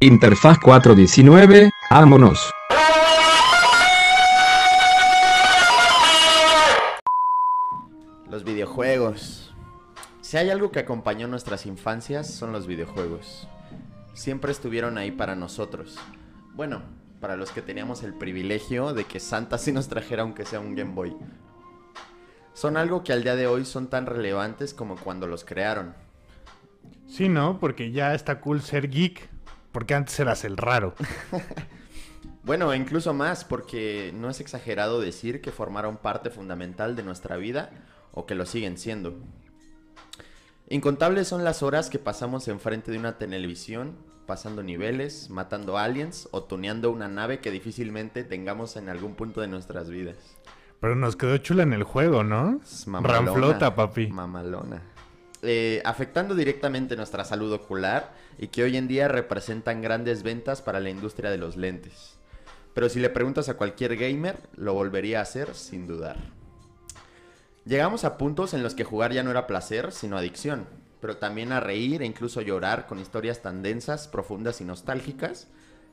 Interfaz 419, vámonos. Los videojuegos. Si hay algo que acompañó nuestras infancias, son los videojuegos. Siempre estuvieron ahí para nosotros. Bueno, para los que teníamos el privilegio de que Santa sí nos trajera aunque sea un Game Boy. Son algo que al día de hoy son tan relevantes como cuando los crearon. Sí, ¿no? Porque ya está cool ser geek. Porque antes eras el raro. Bueno, incluso más, porque no es exagerado decir que formaron parte fundamental de nuestra vida o que lo siguen siendo. Incontables son las horas que pasamos enfrente de una televisión, pasando niveles, matando aliens o tuneando una nave que difícilmente tengamos en algún punto de nuestras vidas. Pero nos quedó chula en el juego, ¿no? Mamalona, Ranflota, papi. Mamalona. Eh, afectando directamente nuestra salud ocular y que hoy en día representan grandes ventas para la industria de los lentes. Pero si le preguntas a cualquier gamer, lo volvería a hacer sin dudar. Llegamos a puntos en los que jugar ya no era placer, sino adicción, pero también a reír e incluso llorar con historias tan densas, profundas y nostálgicas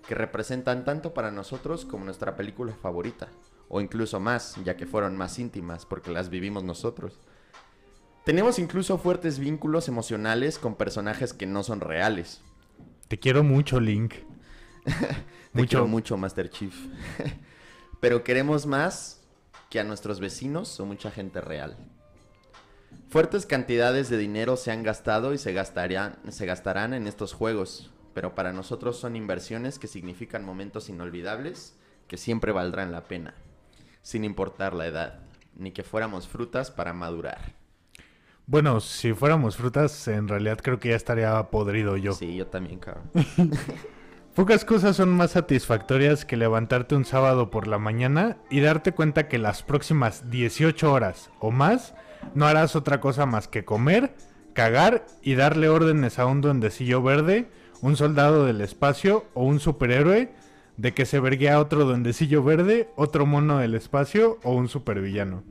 que representan tanto para nosotros como nuestra película favorita, o incluso más, ya que fueron más íntimas porque las vivimos nosotros. Tenemos incluso fuertes vínculos emocionales con personajes que no son reales. Te quiero mucho, Link. Te Mucho. quiero mucho, Master Chief. Pero queremos más que a nuestros vecinos o mucha gente real. Fuertes cantidades de dinero se han gastado y se, gastarían, se gastarán en estos juegos, pero para nosotros son inversiones que significan momentos inolvidables que siempre valdrán la pena, sin importar la edad, ni que fuéramos frutas para madurar. Bueno, si fuéramos frutas, en realidad creo que ya estaría podrido yo. Sí, yo también, cabrón. Pocas cosas son más satisfactorias que levantarte un sábado por la mañana y darte cuenta que las próximas 18 horas o más no harás otra cosa más que comer, cagar y darle órdenes a un duendecillo verde, un soldado del espacio o un superhéroe de que se vergue a otro duendecillo verde, otro mono del espacio o un supervillano.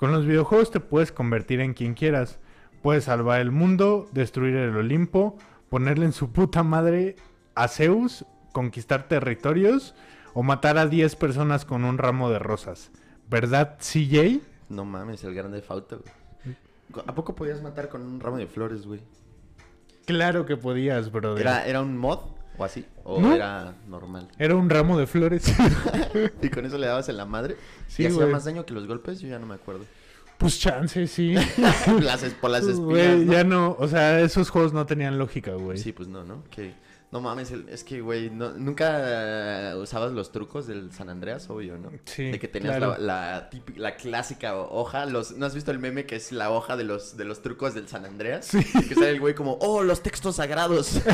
Con los videojuegos te puedes convertir en quien quieras. Puedes salvar el mundo, destruir el Olimpo, ponerle en su puta madre a Zeus, conquistar territorios o matar a 10 personas con un ramo de rosas. ¿Verdad, CJ? No mames, el grande Fauto. ¿A poco podías matar con un ramo de flores, güey? Claro que podías, brother. ¿Era, ¿Era un mod o así? ¿O No. era normal? Era un ramo de flores. ¿Y con eso le dabas en la madre? Sí, ¿Y hacía más daño que los golpes? Yo ya no me acuerdo. pues chance, sí. las, por las espinas, Güey, ¿no? ya no, o sea, esos juegos no tenían lógica, güey. Sí, pues no, ¿no? Que... No mames, es que, güey, no- nunca eh, usabas los trucos del San Andreas, obvio, ¿no? Sí, De que tenías claro. la, la, típi- la clásica hoja, los, ¿no has visto el meme que es la hoja de los, de los trucos del San Andreas? Sí. Que sale el güey como, oh, los textos sagrados.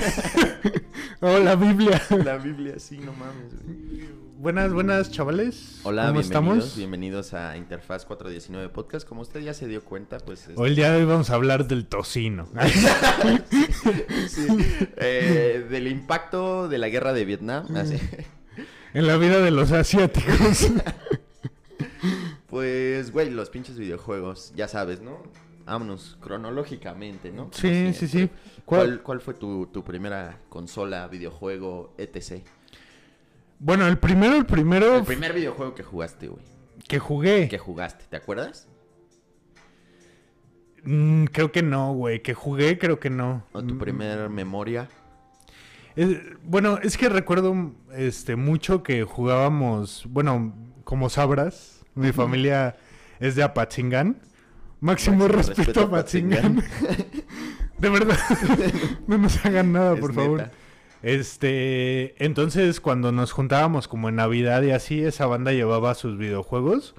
Oh, la Biblia. la Biblia, sí, no mames, güey. Buenas, buenas, chavales. Hola, ¿Cómo bienvenidos, estamos? bienvenidos a Interfaz 419 Podcast. Como usted ya se dio cuenta, pues... es- Hoy el día de hoy vamos a hablar del tocino. sí, eh, del impacto de la guerra de Vietnam. así. en la vida de los asiáticos. Pues, güey, los pinches videojuegos, ya sabes, ¿no? Vámonos, cronológicamente, ¿no? Sí, sí, sí. ¿Cuál, cuál fue tu, tu primera consola, videojuego, etc? Bueno, el primero, el primero El primer videojuego que jugaste, güey. que jugué. Que jugaste, ¿te acuerdas? Mm, creo que no, güey. Que jugué, creo que no. ¿O tu Mm, primer memoria? es- bueno, es que recuerdo este mucho que jugábamos. Bueno, como sabrás, mi familia es de Apatzingán. Máximo, Máximo respeto, respeto a a Apatzingán. de verdad. no nos hagan nada, Es por favor. Este, entonces cuando nos juntábamos como en Navidad y así, esa banda llevaba sus videojuegos.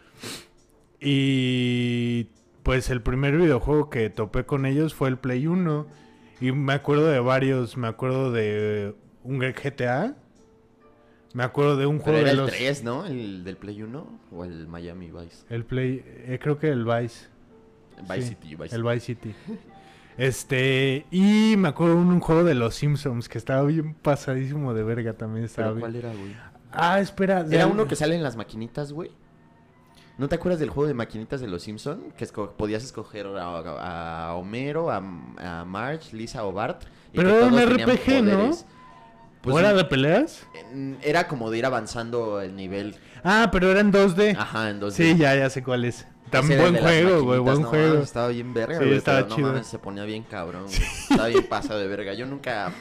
Y pues el primer videojuego que topé con ellos fue el Play 1. Y me acuerdo de varios, me acuerdo de un GTA. Me acuerdo de un Pero juego era de el los 3, ¿no? ¿El del Play 1 o el Miami Vice? el Play, eh, creo que el Vice. Vice Sí, City, Vice El Vice City. Este, y me acuerdo de un juego de los Simpsons que estaba bien pasadísimo de verga también estaba ¿Pero bien. cuál era, güey? Ah, espera. Era uno que sale en las maquinitas, güey. ¿No te acuerdas del juego de maquinitas de los Simpson? Que esco- podías escoger a, a Homero, a, a Marge, Lisa o Bart. y Pero que era un RPG, ¿no? Pues ¿O era de peleas? Era como de ir avanzando el nivel. Ah, pero era en 2D. Ajá, en 2D. Sí, ya, ya sé cuál es. Era buen juego, güey, buen no juego. mames, estaba bien verga, Sí, güey, estaba pero no chido. mames, se ponía bien cabrón, güey. Estaba bien pasado de verga. Yo nunca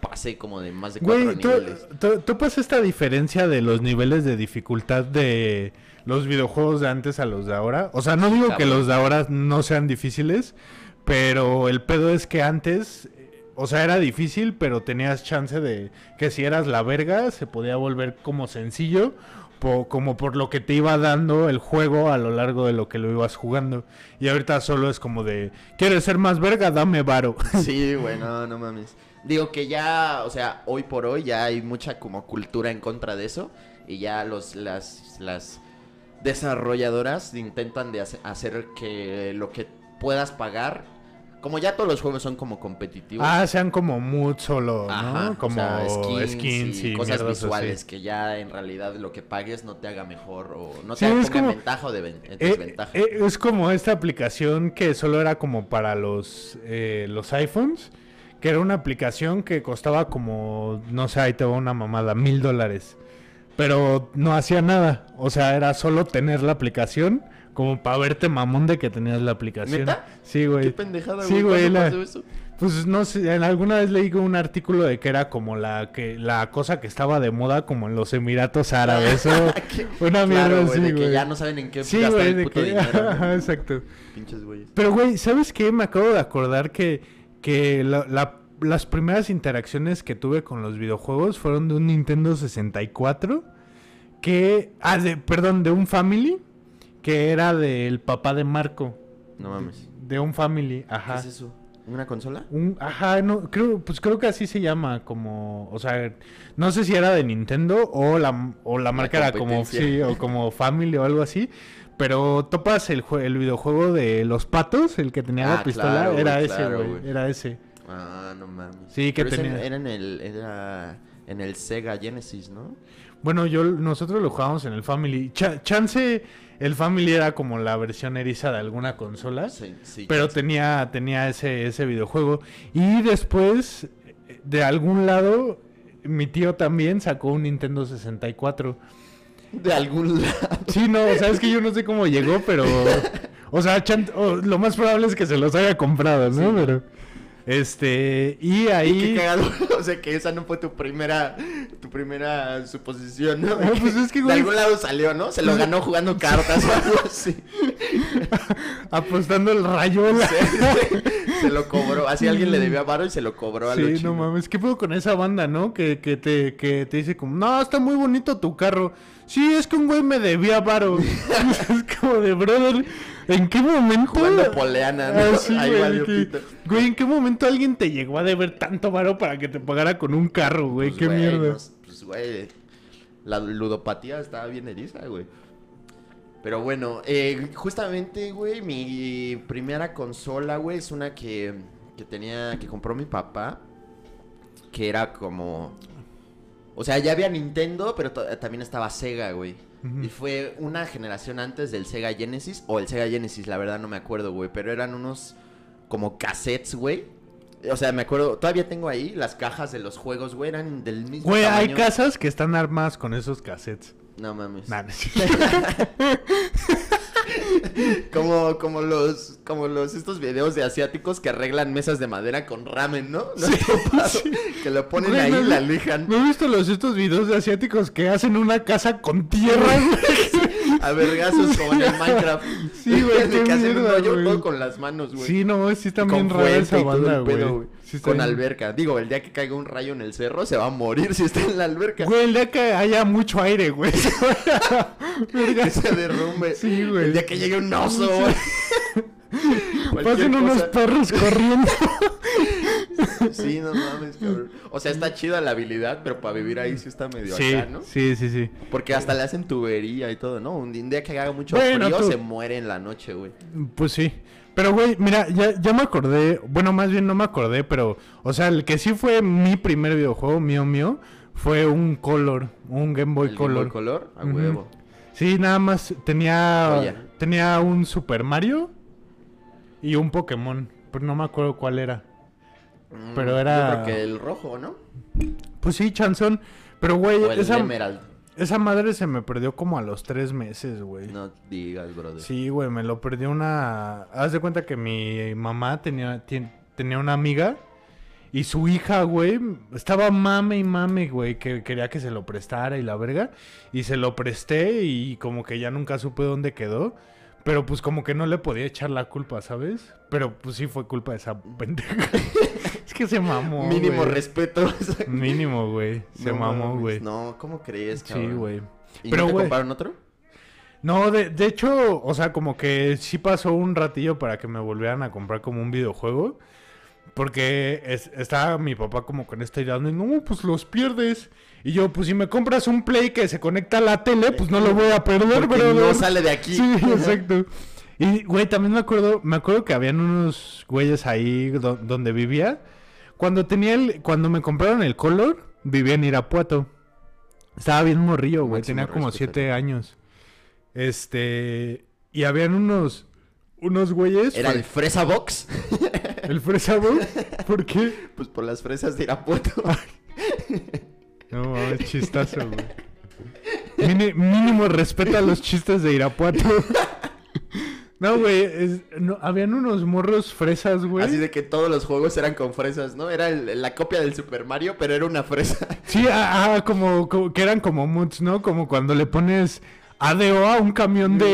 pasé como de más de cuatro Güey, ¿tú, niveles. tú, tú pasas esta diferencia de los niveles de dificultad de los videojuegos de antes a los de ahora? O sea, no digo que los de ahora no sean difíciles, pero el pedo es que antes, o sea, era difícil, pero tenías chance de que si eras la verga, se podía volver como sencillo, como por lo que te iba dando el juego a lo largo de lo que lo ibas jugando. Y ahorita solo es como de, ¿quieres ser más verga? Dame varo. Sí, güey, no, no mames. Digo que ya, o sea, hoy por hoy ya hay mucha como cultura en contra de eso y ya los las las desarrolladoras intentan de hace- hacer que lo que puedas pagar, como ya todos los juegos son como competitivos. Ah, sean como mood solo, ¿no? Ajá, o como sea, skins, y, cosas visuales así. que ya en realidad lo que pagues no te haga mejor o no Sí, te ponga como- en ventaja o de Eh, desventaja. eh, es como esta aplicación que solo era como para los, eh, los iPhones, que era una aplicación que costaba como, no sé, ahí te va una mamada, mil dólares. Pero no hacía nada. O sea, era solo tener la aplicación como para verte mamón de que tenías la aplicación. ¿Neta? Sí, Qué güey. pendejada, sí, güey. güey, ¿Cuándo la- pasó eso? Pues no sé, en alguna vez leí un artículo de que era como la que la cosa que estaba de moda como en los Emiratos Árabes o Qué- una mierda claro, güey, así, de que güey. ya no saben en qué Sí, gastar güey, el puto que dinero. exacto. Pinches güeyes. Pero güey, ¿sabes qué? Me acabo de acordar que que la- la- las primeras interacciones que tuve con los videojuegos fueron de un Nintendo 64 que ah, de, perdón, de un Family que era del papá de Marco, No mames. de un Family, ¿Qué ajá. es eso? ¿Una consola? Un, ajá, no, creo, pues creo que así se llama, como, o sea, no sé si era de Nintendo o la, o la marca era como, sí, o como Family o algo así, pero topas el, el videojuego de los patos, el que tenía Ah, la pistola, claro, güey, era ese, claro, era ese. Ah, no mames. Sí, que Pero tenía- Era en el, era en el Sega Genesis, ¿no? Bueno, yo, nosotros lo jugábamos en el Family, Cha- chance, el Family era como la versión eriza de alguna consola. Sí, sí. Pero tenía, tenía ese, ese videojuego. Y después, de algún lado, mi tío también sacó un Nintendo 64. De algún lado. Sí, no, o sea, es que yo no sé cómo llegó, pero... O sea, chan- lo más probable es que se los haya comprado, ¿no? Pero... Este... Y ahí... qué cagado. O sea, que esa no fue tu primera, tu primera suposición, ¿no? Ah, pues es que, De algún lado salió, ¿no? Se lo ganó jugando cartas o algo así. Apostando el rayola. Se, se lo cobró. Así alguien le debía varo y se lo cobró a Sí, no chino. mames, ¿qué pedo con esa banda, no? Que, que, te, que te dice como, no, está muy bonito tu carro. Sí, es que un güey me debía varo. es como de, brother, ¿en qué momento? Jugando poleana, ¿no? Ah, sí, Ahí güey, valió que- pito. güey, ¿en qué momento alguien te llegó a deber tanto varo para que te pagara con un carro, güey? Pues, qué güey, mierda. no, pues, güey, la ludopatía estaba bien eriza, güey. Pero bueno, eh, justamente, güey, mi primera consola, güey, es una que, que tenía, que compró mi papá, que era como... O sea, ya había Nintendo, pero también estaba Sega, güey. Y fue una generación antes del Sega Genesis, o el Sega Genesis, la verdad no me acuerdo, güey, pero eran unos como cassettes, güey. O sea, me acuerdo, todavía tengo ahí las cajas de los juegos, güey, eran del mismo Güey, hay casas que están armadas con esos cassettes. No mames. Nah, no. Como, como los, como los, estos videos de asiáticos que arreglan mesas de madera con ramen, ¿no? ¿No has topado? Que lo ponen ahí y la lijan. ¿No he visto los, estos videos de asiáticos que hacen una casa con tierra? A vergazos como en el Minecraft. Sí, güey, que hacen un hoyo todo con las manos, güey. Sí, no, sí bien rara esa banda, güey. Sí Con bien- alberca. Digo, el día que caiga un rayo en el cerro se va a morir si está en la alberca. Güey, el día que haya mucho aire, güey. Que se derrumbe. Sí, güey. El día que llegue un oso, güey. Pasen unos cosa. perros corriendo. Sí, no mames, cabrón. O sea, está chida la habilidad, pero para vivir ahí sí está medio Sí, acá, ¿no? sí, sí, sí. Porque hasta le hacen tubería y todo, ¿no? Un día que haga mucho Bueno, frío tú- se muere en la noche, güey. Pues sí. Pero, güey, mira, ya, ya me acordé. Bueno, más bien no me acordé, pero. O sea, el que sí fue mi primer videojuego, mío, mío, fue un Color. Un Game Boy El Game Color. Boy color, a huevo. Sí, nada más tenía. Joya. Tenía un Super Mario y un Pokémon. Pero no me acuerdo cuál era. Mm, Pero era- Yo creo que el rojo, ¿no? Pues sí, chanzón. Pero, güey, O el esa, Emerald. Esa madre se me perdió como a los tres meses, güey. No digas, brother. Sí, güey, me lo perdió una... Haz de cuenta que mi mamá tenía, tenía una amiga y su hija, güey, estaba mame y mame, güey, que quería que se lo prestara y la verga. Y se lo presté y como que ya nunca supe dónde quedó. Pero pues como que no le podía echar la culpa, ¿sabes? Pero pues sí fue culpa de esa pendeja. es que se mamó, Mínimo güey. respeto. Mínimo, güey. Se No mamó, güey. No, ¿cómo crees, Sí, cabrón? güey. ¿Y Pero, no te güey. compraron otro? No, de, de hecho, o sea, como que sí pasó un ratillo para que me volvieran a comprar como un videojuego. Porque es- estaba mi papá como con esta idea de, no, pues los pierdes. Y yo, pues si me compras un Play que se conecta a la tele, pues no lo voy a perder, pero no sale de aquí. Sí, exacto. Y, güey, también me acuerdo, me acuerdo que habían unos güeyes ahí do- donde vivía. Cuando tenía el, cuando me compraron el Color, vivía en Irapuato. Estaba bien morrillo, güey, Máximo tenía como respeto. siete años. Este, y habían unos, unos güeyes. ¿Era el Fresa Box? el Fresa Box? ¿Por qué? Pues por las fresas de Irapuato. No, chistazo, güey. Mínimo respeto a los chistes de Irapuato. No, güey, es- no, habían unos morros fresas, güey. Así de que todos los juegos eran con fresas, ¿no? Era el- la copia del Super Mario, pero era una fresa. Sí, ah, ah, como, como- que eran como moods, ¿no? Como cuando le pones ADO a un camión de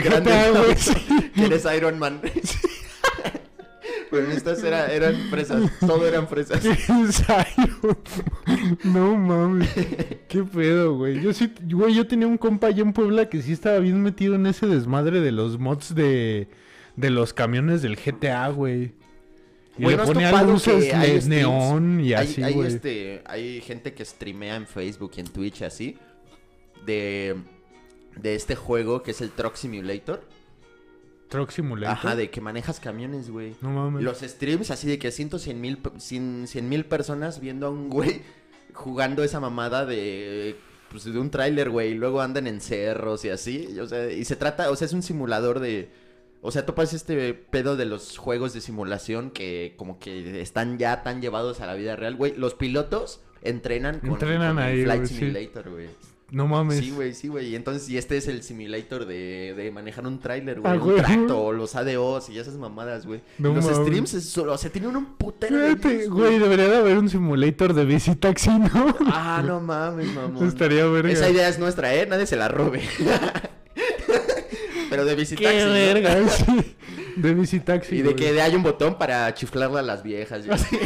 Del güey. Sí. Que eres Iron Man. Pero estas era- eran fresas, todo eran fresas. Ensayo. No mames. Qué pedo, güey. Yo sí, güey, yo tenía un compa allá en Puebla que sí estaba bien metido en ese desmadre de los mods de, de los camiones del GTA, güey. Y le ¿no has ponía luces de neón y hay, así, hay, güey. este, hay gente que streamea en Facebook y en Twitch así de, de este juego que es el Truck Simulator. Truck Simulator. Ajá, de que manejas camiones, güey. No mames. Los streams así de que ciento, cien mil, pe- cien, cien mil personas viendo a un güey jugando esa mamada de, pues, de un tráiler, güey. Y luego andan en cerros y así. y, o sea, y se trata, o sea, es un simulador de... O sea, topas este pedo de los juegos de simulación que como que están ya tan llevados a la vida real, güey. Los pilotos entrenan con, Entrenan con ahí, Flight sí. Simulator, güey. No mames. Sí, güey, sí, güey. Y entonces, y este es el simulator de, de manejar un tráiler, güey. Ah, un tracto, los ADOs y esas mamadas, güey. No los mames. streams, es solo, o sea, tienen un putero Fíjate, güey, debería de haber un simulator de bici taxi, ¿no? Ah, no mames, mamón. Estaría verga. Esa idea es nuestra, ¿eh? Nadie se la robe. Pero de Qué visitaxi, ¿no? verga, sí. De bici taxi. Y de que hay un botón para chiflarle a las viejas. y así.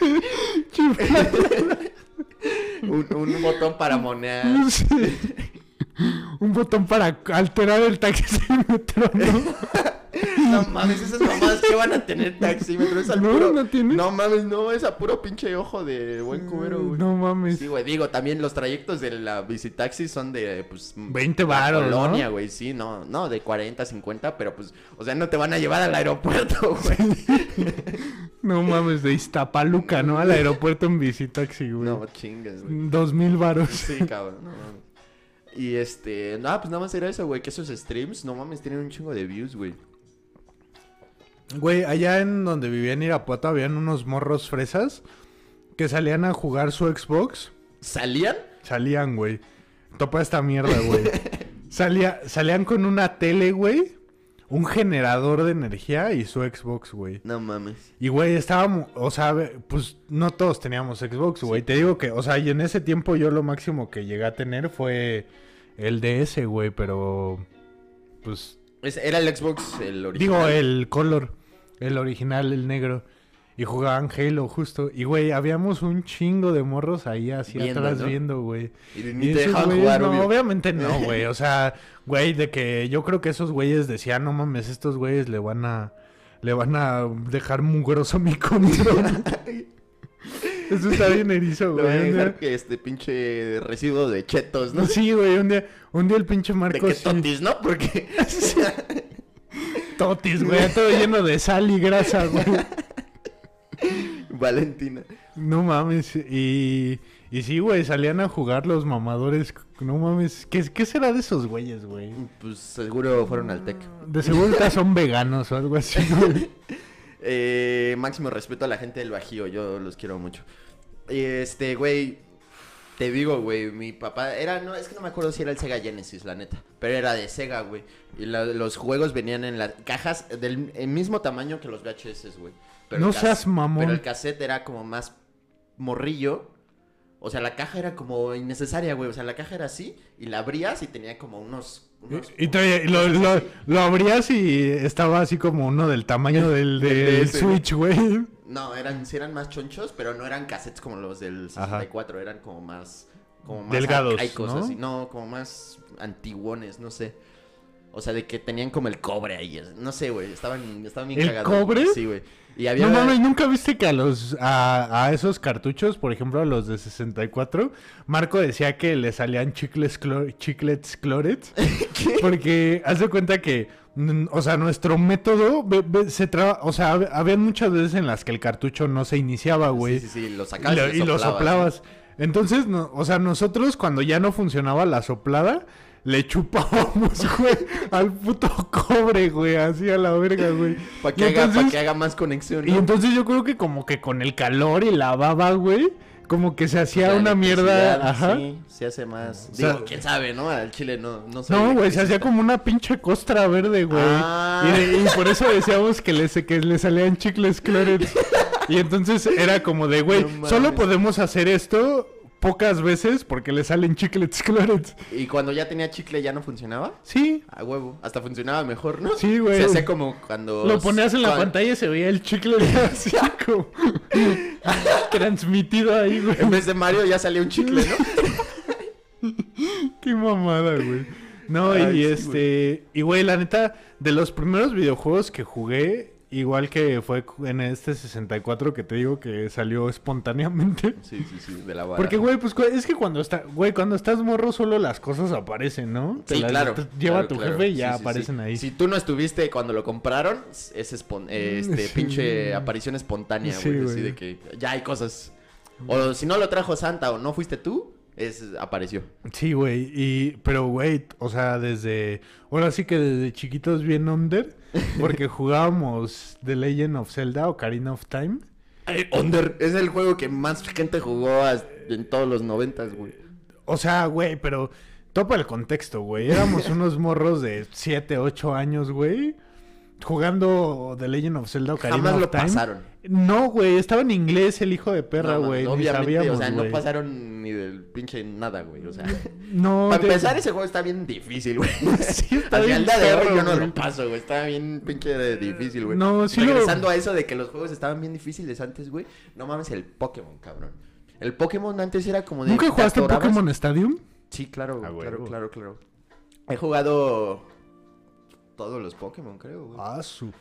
un, un botón para monear. Sí. Un botón para alterar el taxímetro, ¿no? No mames, esas mamadas que van a tener taxímetro. Es al No, puro... no tiene. No mames, no, es a puro pinche ojo de buen cubero, güey. No mames. Sí, güey, digo, también los trayectos de la visitaxi son de, pues... 20 la varos, ¿no? Colonia, güey, sí, no, no, de 40, 50, pero pues, o sea, no te van a llevar al aeropuerto, güey. No mames, de Iztapaluca, ¿no? Al aeropuerto en bici taxi, güey. No, chingas, güey. Dos mil varos. Sí, cabrón, no mames. Y este, no, pues nada más era eso, güey, que esos streams, no mames, tienen un chingo de views, güey. Güey, allá en donde vivía en Irapuato habían unos morros fresas que salían a jugar su Xbox. ¿Salían? Salían, güey. Topa esta mierda, güey. Salía, salían con una tele, güey. Un generador de energía y su Xbox, güey. No mames. Y, güey, estábamos, o sea, pues no todos teníamos Xbox, güey. Te digo que, o sea, y en ese tiempo yo lo máximo que llegué a tener fue el DS, güey, pero, pues, Es- Era el Xbox, el original. digo, el color, el original, el negro. Y jugaban Halo, justo. Y, güey, habíamos un chingo de morros ahí así Viendo, atrás ¿no? viendo, güey. Y ni Y te esos dejaban güeyes, jugar, no, obvio. obviamente no, güey. O sea, güey, de que yo creo que esos güeyes decían, no mames, estos güeyes le van a, le van a dejar mugroso mi control. Eso está bien erizo, Le voy a güey. Dejar que este pinche residuo de chetos, ¿no? Sí, güey, un día, un día el pinche De Marcos que sí- totis, ¿no? Porque... totis, güey, todo lleno de sal y grasa, güey. Valentina. No mames, y, y sí, güey, salían a jugar los mamadores. No mames, ¿qué, qué será de esos güeyes, güey? Pues seguro fueron al TEC. De seguro son veganos o algo así, güey. Eh, máximo respeto a la gente del Bajío, yo los quiero mucho. Este, güey, te digo, güey, mi papá era, no, es que no me acuerdo si era el Sega Genesis, la neta, pero era de Sega, güey. Y la- los juegos venían en las cajas del el mismo tamaño que los VHS, güey. Pero No seas mamón. Pero el cassette era como más morrillo. O sea, la caja era como innecesaria, güey. O sea, la caja era así y la abrías y tenía como unos... unos- Y, y lo, lo- lo abrías y estaba así como uno del tamaño del, Del del DS, Switch, güey. No, eran, sí eran más chonchos, pero no eran cassettes como los del Ajá. 64, eran como más... Como más Delgados, ¿no? así. No, como más antiguones, no sé. O sea, de que tenían como el cobre ahí. No sé, güey. Estaban, estaban bien ¿El cagados. cobre? Sí, güey. Y había... No mames, ¿nunca viste que a los a, a esos cartuchos, por ejemplo, a los de 64, Marco decía que le salían chicles clor- chiclets clorets? Porque haz de cuenta que, o sea, nuestro método se traba, o sea, hab- había muchas veces en las que el cartucho no se iniciaba, güey. Sí, sí, sí, lo y, sacabas lo, y, y lo soplabas. Entonces, no, o sea, nosotros cuando ya no funcionaba la soplada, le chupábamos, güey, al puto cobre, güey, así a la verga, güey. Para que, haga, pa' que haga más conexión, y entonces yo creo que como que con el calor y la baba, güey, como que se hacía La una mierda, ajá. Sí, se hace más. O sea- Digo, quién sabe, ¿no? Al chile no, no No, güey, se hacía como una pinche costra verde, güey. Ah. Y, y por eso decíamos que le, que le salían chicles clorets. Y entonces era como de, güey, No solo podemos hacer esto pocas veces porque le salen chiclets clorets. Y cuando ya tenía chicle ya no funcionaba. Sí, A huevo. Hasta funcionaba mejor, ¿no? Sí, güey. Se hacía como cuando. lo ponías en la cuando- pantalla y se veía el chicle así como transmitido ahí, güey. En vez de Mario ya salía un chicle, ¿no? Qué mamada, güey. No, Ay, y sí, este. Y güey, la neta, de los primeros videojuegos que jugué, igual que fue en este 64 que te digo que salió espontáneamente. Sí, sí, sí, de la vara. Porque, güey, pues es que cuando está, güey, cuando estás morro solo las cosas aparecen, ¿no? Te Sí, las- claro. te- lleva claro, tu claro. jefe y ya Sí, sí, aparecen ahí. Si tú no estuviste cuando lo compraron, es espon- eh, este, pinche aparición espontánea, güey. así de que ya hay cosas. O si no lo trajo Santa o no fuiste tú, es apareció. Sí, güey, y pero güey, o sea, desde ahora sí que desde chiquitos bien under, porque jugábamos The Legend of Zelda o Ocarina of Time. Ay, Under es el juego que más gente jugó en todos los noventas, güey. O sea, güey, pero topa el contexto, güey. Éramos unos morros de 7, 8 años, güey, jugando The Legend of Zelda Ocarina Jamás of lo Time. pasaron. No, güey, estaba en inglés el hijo de perra, No, güey. ni obviamente, sabíamos, o sea, no pasaron ni del pinche nada, güey. O sea, No, para te- empezar, ese juego está bien difícil, güey. Sí, está Hasta bien día de hoy yo no lo paso, güey. Está bien pinche difícil, güey. No, sí lo- Regresando a eso de que los juegos estaban bien difíciles antes, güey. No mames, el Pokémon, cabrón. El Pokémon antes era como de. ¿Nunca te jugaste Pokémon Stadium? Sí, claro, güey, claro, claro, claro. He jugado todos los Pokémon, creo, güey. Ah, su.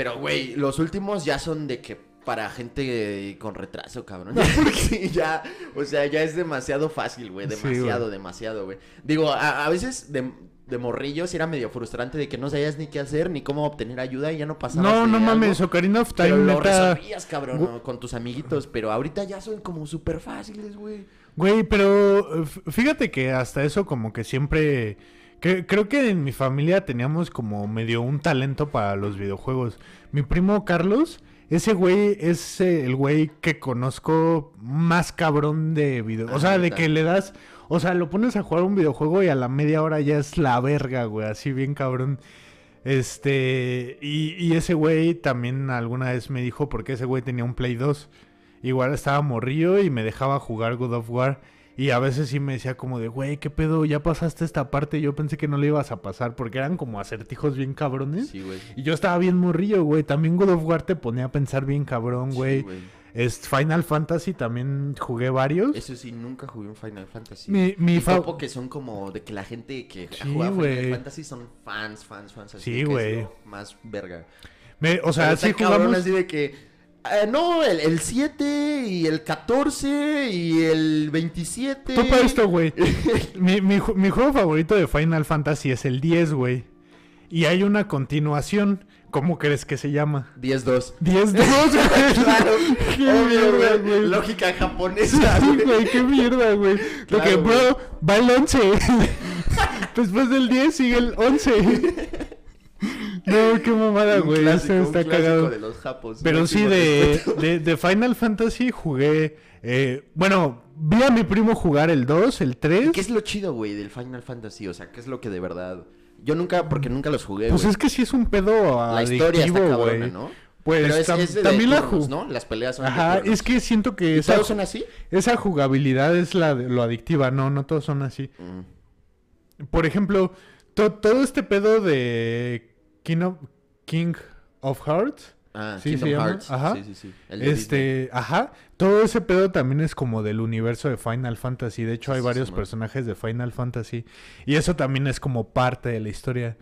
Pero, güey, los últimos ya son de que para gente con retraso, cabrón. Porque ya, o sea, ya es demasiado fácil, güey. Demasiado, demasiado, güey. Digo, a, a veces de, de morrillo sí era medio frustrante de que no sabías ni qué hacer ni cómo obtener ayuda y ya no pasaba. No, no mames, Ocarina of Time, Pero lo neta. resolvías, cabrón, ¿no? con tus amiguitos. Pero ahorita ya son como súper fáciles, güey. Güey, pero eh, fíjate que hasta eso como que siempre... que- creo que en mi familia teníamos como medio un talento para los videojuegos. Mi primo Carlos, ese güey es eh, el güey que conozco más cabrón de video. O Ah, sea, de que le das... O sea, lo pones a jugar un videojuego y a la media hora ya es la verga, güey. Así bien cabrón. Este... Y, y ese güey también alguna vez me dijo porque ese güey tenía un Play 2. Igual estaba morrillo y me dejaba jugar God of War. Y a veces sí me decía como de, güey, ¿qué pedo? Ya pasaste esta parte. Yo pensé que no le ibas a pasar porque eran como acertijos bien cabrones. Sí, güey. Y yo estaba bien morrillo, güey. También God of War te ponía a pensar bien cabrón, Sí, güey. güey. es Final Fantasy también jugué varios. Eso sí, nunca jugué un Final Fantasy. Mi- mi fa- que son como de que la gente que Sí, juega güey. Final Fantasy son fans, fans, fans. Así Sí, güey. Más verga. Me- o sea, sí cabrón jugamos... así de que... eh, no, el, el 7 y el 14 y el 27. Topa esto, güey. mi, mi mi juego favorito de Final Fantasy es el 10, güey. Y hay una continuación. ¿Cómo crees que se llama? 10-2. 10 2, güey. Claro, Qué obvio, mierda, güey. güey. Lógica japonesa, Sí, güey. güey, qué mierda, güey. Lo Claro, que, güey. bro, va el 11. Después del 10 sigue el 11. No, qué mamada, güey. está cagado. de los japos. Pero sí, de, de, de Final Fantasy jugué. eh, bueno, vi a mi primo jugar el 2, el 3. ¿Qué es lo chido, güey, del Final Fantasy? O sea, ¿qué es lo que de verdad... Yo nunca, porque nunca los jugué, Pues es que sí es un pedo La historia está adictivo, cabrona. Pues Pero es, tam- es de también la turnos, ju- ¿no? Las peleas son de Ajá, es que siento que ¿Y esa, todos son así? esa jugabilidad es la de- lo adictiva. No, no todos son así. Mm. Por ejemplo, to- todo este pedo de King of, King of Hearts. Ah, Sí, Kingdom se llama, Hearts. ajá. Sí, sí, sí. El de Disney. Este, ajá, todo ese pedo también es como del universo de Final Fantasy. De hecho, hay sí, varios sí, personajes de Final Fantasy. Y eso también es como parte de la historia.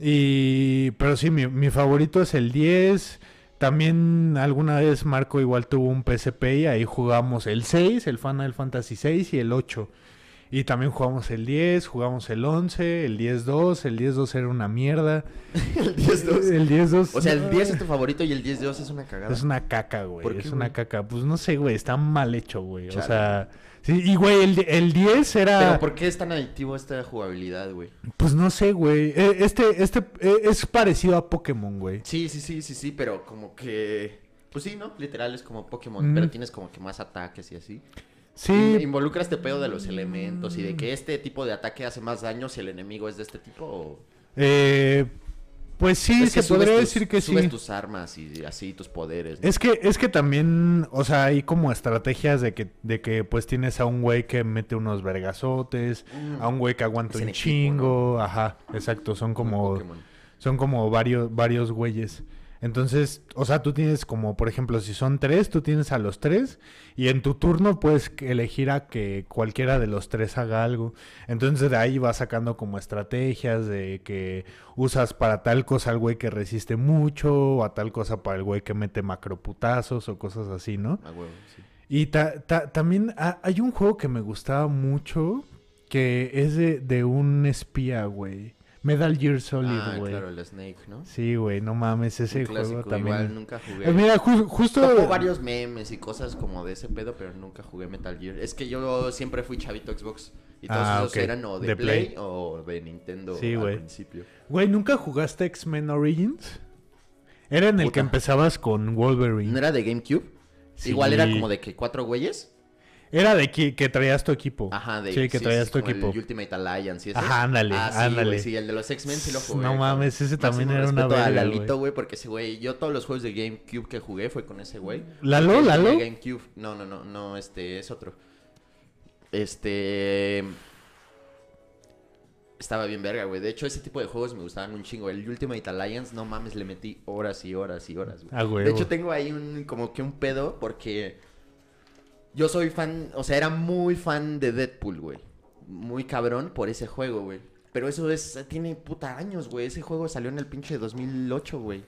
Y, pero sí, mi, mi favorito es el 10. También alguna vez Marco igual tuvo un PSP y ahí jugamos el 6, el Final Fantasy 6 y el 8. Y también jugamos el 10, jugamos el 11, el 10-2, el 10-2 era una mierda. el 10-2. El 10-2. O sea, el 10 es tu favorito y el 10-2 es una cagada. Es una caca, güey. ¿Por Es qué, una güey? caca. Pues no sé, güey. Está mal hecho, güey. O Chale. sea. Sí, y, güey, el, el 10 era. Pero ¿por qué es tan adictivo esta jugabilidad, güey? Pues no sé, güey. Eh, Este, este eh, es parecido a Pokémon, güey. Sí, sí, sí, sí, sí, pero como que... Pues sí, ¿no? Literal es como Pokémon, Mm. pero tienes como que más ataques y así. Sí. In- Involucra este pedo de los elementos y de que este tipo de ataque hace más daño si el enemigo es de este tipo o... eh, pues sí, Es que se podría tus- decir que sí. Subes tus armas y así, tus poderes. ¿no? Es que, es que también, o sea, hay como estrategias de que, de que pues tienes a un güey que mete unos vergazotes, Mm. a un güey que aguanta Es un equipo, chingo, ajá, exacto, son como, son como varios, varios güeyes. Entonces, o sea, tú tienes como, por ejemplo, si son tres, tú tienes a los tres y en tu turno puedes elegir a que cualquiera de los tres haga algo. Entonces de ahí vas sacando como estrategias de que usas para tal cosa al güey que resiste mucho o a tal cosa para el güey que mete macroputazos o cosas así, ¿no? A huevo, sí. Y ta- ta- también ha- hay un juego que me gustaba mucho que es de, de un espía, güey. Metal Gear Solid, Ah, güey. claro, el Snake, ¿no? Sí, güey, no mames, ese Un juego clásico, también. igual nunca jugué. Eh, mira, ju- justo. Varios memes y cosas como de ese pedo, pero nunca jugué Metal Gear. Es que yo siempre fui chavito Xbox. Y todos Ah, esos eran o de, De Play, Play. o de Nintendo Sí, al güey. principio. Güey, ¿nunca jugaste X-Men Origins? Era en el que empezabas con Wolverine. ¿No era de GameCube? Sí. Igual era como de que cuatro güeyes. Era de que, que traías tu equipo. Ajá, de Sí, que traías tu como equipo. El Ultimate Alliance ese. Ajá, ándale, Ah, sí, ándale. güey, sí, el de los X-Men sí lo jugué. No con mames, ese también máximo era una respeto a verga, Lalito, güey. güey, porque ese güey, yo todos los juegos de GameCube que jugué fue con ese güey. ¿Lalo, Porque Lalo? GameCube. No, no, no, no, este es otro. Este estaba bien verga, güey. De hecho, ese tipo de juegos me gustaban un chingo. El Ultimate Alliance, no mames, le metí horas y horas y horas, güey. Ah, güey. De hecho, tengo ahí un como que un pedo porque yo soy fan, o sea, era muy fan de Deadpool, güey. Muy cabrón por ese juego, güey. Pero eso es tiene puta años, güey. Ese juego salió en el pinche 2008, güey.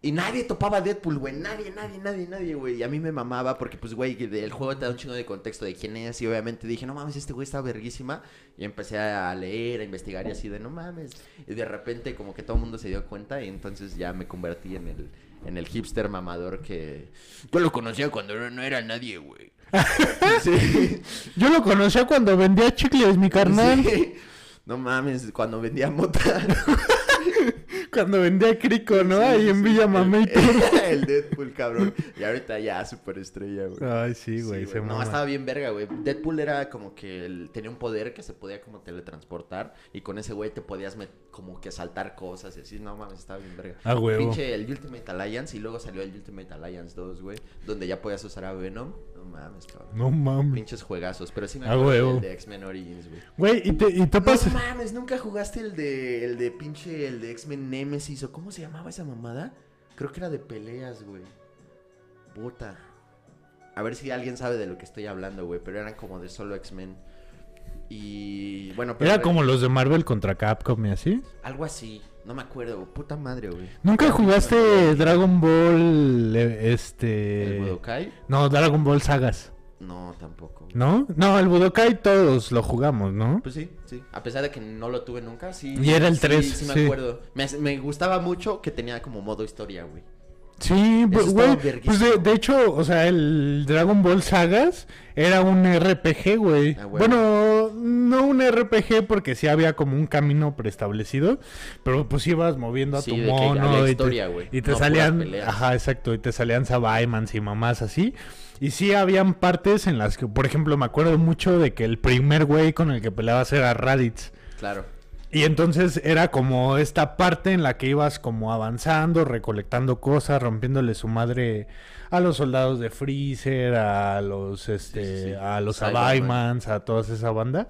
Y nadie topaba Deadpool, güey. Nadie, nadie, nadie, nadie, güey. Y a mí me mamaba porque, pues, güey, el juego te da un chingo de contexto de quién es. Y obviamente dije, no mames, este güey está verguísima. Y empecé a leer, a investigar y así de, no mames. Y de repente, como que todo el mundo se dio cuenta. Y entonces ya me convertí en el, en el hipster mamador que. Yo lo conocía cuando no, era nadie, güey. sí. Yo lo conocía cuando vendía chicles, mi carnal. Sí. No mames, cuando vendía mota. Cuando vendía crico, ¿no? Sí, Ahí sí, en sí. Villa El- Mameytor. El, Deadpool, cabrón. Y ahorita ya, superestrella, güey. Ay, sí, güey, se No, estaba bien verga, güey. Deadpool era como que él tenía un poder que se podía como teletransportar. Y con ese güey te podías como que saltar cosas y así. No mames, estaba bien verga. Ah, huevo. Pinche el Ultimate Alliance. Y luego salió el Ultimate Alliance 2, güey. Donde ya podías usar a Venom. No mames, cabrón. No mames. Pinches juegazos. Pero sí me Ah, acuerdo huevo. del de X-Men Origins, güey. Güey, y, te, y topas. No mames, nunca jugaste el de el de pinche el de X-Men Nemesis o cómo se llamaba esa mamada? Creo que era de peleas, güey. Puta. A ver si alguien sabe de lo que estoy hablando, güey, pero eran como de solo X-Men. Y bueno, pero Era como los de Marvel contra Capcom y así. algo así. No me acuerdo, puta madre, güey. ¿Nunca jugaste Dragon Ball eh, este ¿El Budokai? No, Dragon Ball Sagas, No, tampoco. güey. ¿no? No, el Budokai todos lo jugamos, ¿no? Pues sí, sí. A pesar de que no lo tuve nunca, sí. Y era el sí, 3, Sí, me sí. acuerdo. Me, me gustaba mucho que tenía como modo historia, güey. Sí, güey, pues de, de hecho, o sea, el Dragon Ball Sagas era un RPG, güey. Ah, güey. Bueno, no un RPG porque sí había como un camino preestablecido, pero pues ibas moviendo a Sí, tu mono y te- historia, güey, y te no puras salían, ajá, exacto, y te salían Sabaimans y mamás así. Y sí habían partes en las que, por ejemplo, me acuerdo mucho de que el primer güey con el que peleabas era Raditz. Claro. Y entonces era como esta parte en la que ibas como avanzando, recolectando cosas, rompiéndole su madre a los soldados de Freezer, a los este, Sí, sí, sí. a los. Abaimans, a toda esa banda.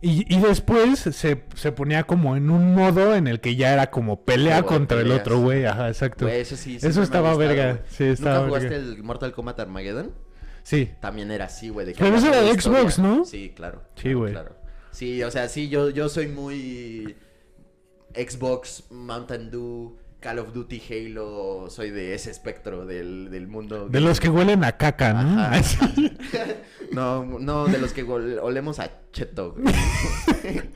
Y, y después se, se ponía como en un modo en el que ya era como pelea contra el otro güey, ajá, exacto. Güey, eso sí. Eso estaba gustado, verga, estaba ¿Nunca jugaste verga. el Mortal Kombat Armageddon? Sí. También era así, güey. de que Pero ese era de Xbox. ¿no? Sí, claro. Sí, güey. Claro. Sí, o sea, sí, yo, yo soy muy Xbox, Mountain Dew, Call of Duty, Halo. Soy de ese espectro del, del mundo. De los que huelen a caca, ¿no? Ajá. No, no, de los que olemos a cheto. güey.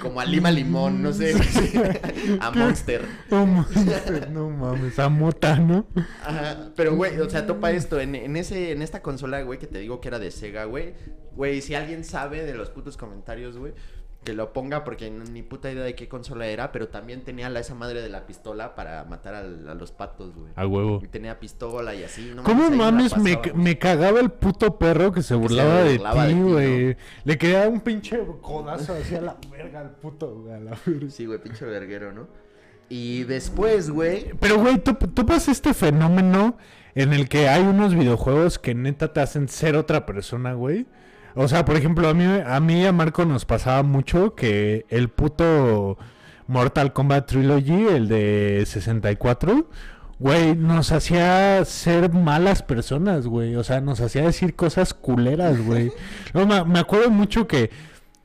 Como a lima limón, no sé. a Monster. No mames, no mames, a mota, ¿no? Ajá, pero güey, o sea, topa esto, en, en ese, en esta consola, güey, que te digo que era de Sega, güey, güey, si alguien sabe de los putos comentarios, güey, que lo ponga porque ni puta idea de qué consola era, pero también tenía la, esa madre de la pistola para matar al- a los patos, güey. A huevo. Y tenía pistola y así, no ¿Cómo mames? Me, me cagaba el puto perro que se burlaba, burlaba de de ti, güey. Le quería un pinche codazo hacia la verga al puto, güey. a la verga. Sí, güey, pinche verguero, ¿no? Y después, güey, Pero, güey, ¿tú, tú pasas este fenómeno en el que hay unos videojuegos que neta te hacen ser otra persona, güey. O sea, por ejemplo, a mí, a mí y a Marco nos pasaba mucho que el puto Mortal Kombat Trilogy, el de 64, güey, nos hacía ser malas personas, güey. O sea, nos hacía decir cosas culeras, güey. No, me, me acuerdo mucho que...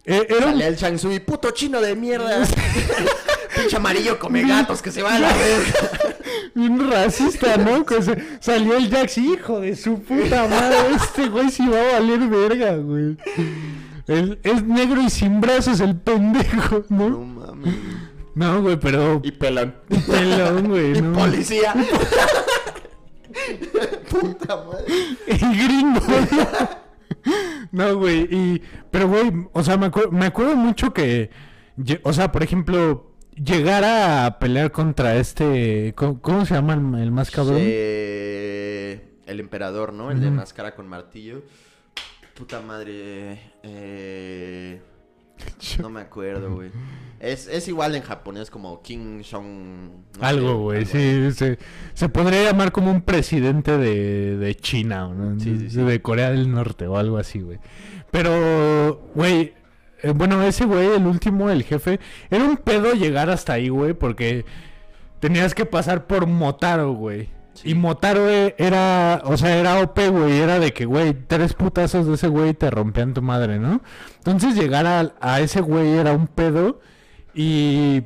eh, Era el Shang puto chino de mierda. pinche amarillo come gatos que se va a la verga. Un racista, ¿no? Que se- salió el Jax, hijo de su puta madre. Este güey sí va a valer verga, güey. El- es negro y sin brazos el pendejo, No ¿no? mames. No, güey, pero. Y pelón. Pelón, güey, Y no. policía. Puta madre. Y gringo. No, güey, y... Pero, güey, o sea, me, acuer- me acuerdo mucho que... O sea, por ejemplo, llegar a pelear contra este... ¿Cómo, cómo se llama el, el más cabrón? Eh, el emperador, ¿no? El de máscara con martillo. Puta madre. Eh, no me acuerdo, güey. Es, es igual en japonés como King Shong. no Algo, güey, sí, se, se podría llamar como un presidente de, de China, o ¿no? Sí, sí, sí. de Corea del Norte o algo así, güey. Pero, güey, eh, bueno, ese güey, el último, el jefe, era un pedo llegar hasta ahí, güey, porque tenías que pasar por Motaro, güey. Sí. Y Motaro eh, era, o sea, era OP, güey, era de que, güey, tres putazos de ese güey te rompían tu madre, ¿no? Entonces llegar a, a ese güey era un pedo y,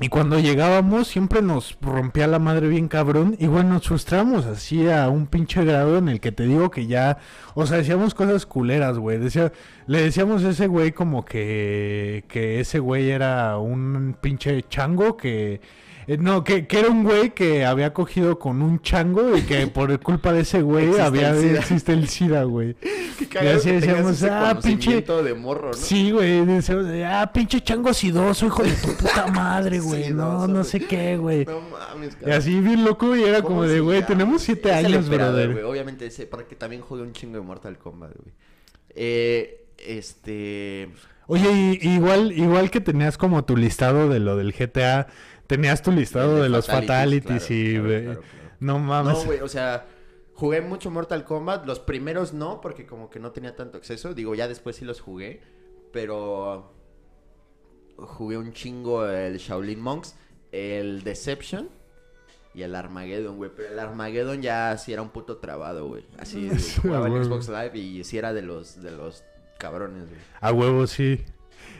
y cuando llegábamos siempre nos rompía la madre bien cabrón y bueno, nos frustramos así a un pinche grado en el que te digo que ya, o sea, decíamos cosas culeras, güey. Decía, le decíamos a ese güey como que, que ese güey era un pinche chango que... eh, no, que, que era un güey que había cogido con un chango y que por culpa de ese güey Existe había el SIDA. existe el SIDA, güey. Y así que decíamos, ah, pinche... de morro, ¿no? Sí, güey, decíamos, ah, pinche chango asidoso, hijo de tu puta madre, güey. No, no sé qué, güey. No mames, Y así bien loco y era ¿Cómo como de, güey, tenemos siete Es años, brother. Obviamente ese, porque también jugué un chingo de Mortal Kombat, güey. Eh, este... Oye, y- igual, igual que tenías como tu listado de lo del GTA, tenías tu listado de, los fatalities, fatalities claro, y, claro, no mames. No, güey, o sea, jugué mucho Mortal Kombat. Los primeros no, porque como que no tenía tanto acceso. Digo, ya después sí los jugué. Pero jugué un chingo el Shaolin Monks, el Deception y el Armageddon, güey. Pero el Armageddon ya sí era un puto trabado, güey. Así jugaba en. Xbox Live y sí era de los, de los cabrones, güey. A huevo, sí.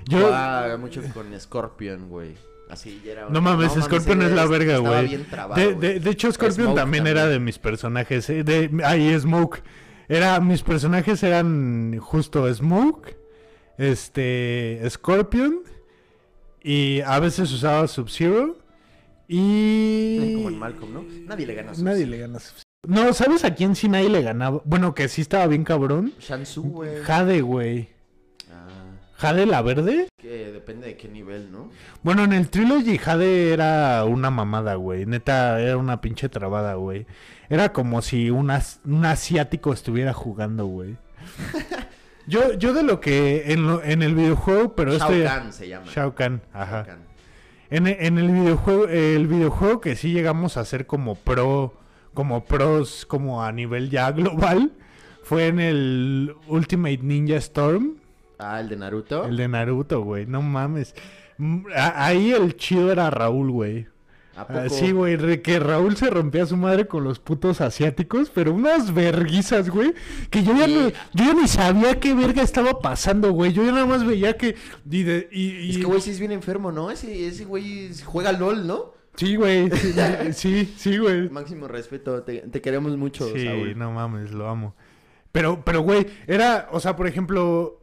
Yo, Jugaba mucho con Scorpion, güey. Así ya era. No mames, Scorpion es la verga, güey. de, güey. de, de hecho, Scorpion Smoke también, era de mis personajes. eh, De, ahí, Smoke. Era, mis personajes eran justo Smoke, este, Scorpion, y a veces usaba Sub-Zero, y... Como en Malcolm, ¿no? Nadie le gana a Nadie le gana a Sub-Zero. No, ¿sabes a quién sí nadie le ganaba? Bueno, que sí estaba bien cabrón. Shansu, güey. Jade, güey. ¿Jade la verde? Que depende de qué nivel, ¿no? Bueno, en el Trilogy Jade era una mamada, güey. Neta, era una pinche trabada, güey. Era como si un, as- un asiático estuviera jugando, güey. yo, yo de lo que en, lo- en el videojuego, pero Shao este... Kahn se llama. Shao Kahn, ajá. Shao Kahn. En, en el videojuego, el videojuego que sí llegamos a ser como pro, como pros, como a nivel ya global, fue en el Ultimate Ninja Storm, Ah, el de Naruto. el de Naruto, güey, no mames. Mm, Ahí el chido era Raúl, güey. ¿A Ah, poco? sí, güey, que Raúl se rompía a su madre con los putos asiáticos, pero unas verguizas, güey, que yo ya, Sí. no, yo ya ni sabía qué verga estaba pasando, güey. Yo ya nada más veía que... Y de- y- y- Es que, güey, sí es bien enfermo, ¿no? Ese, ese güey juega LOL, ¿no? Sí, güey, sí, sí, güey. Máximo respeto. Te, te queremos mucho, Sí, Saúl. no mames, lo amo. Pero, pero, güey, era, o sea, por ejemplo,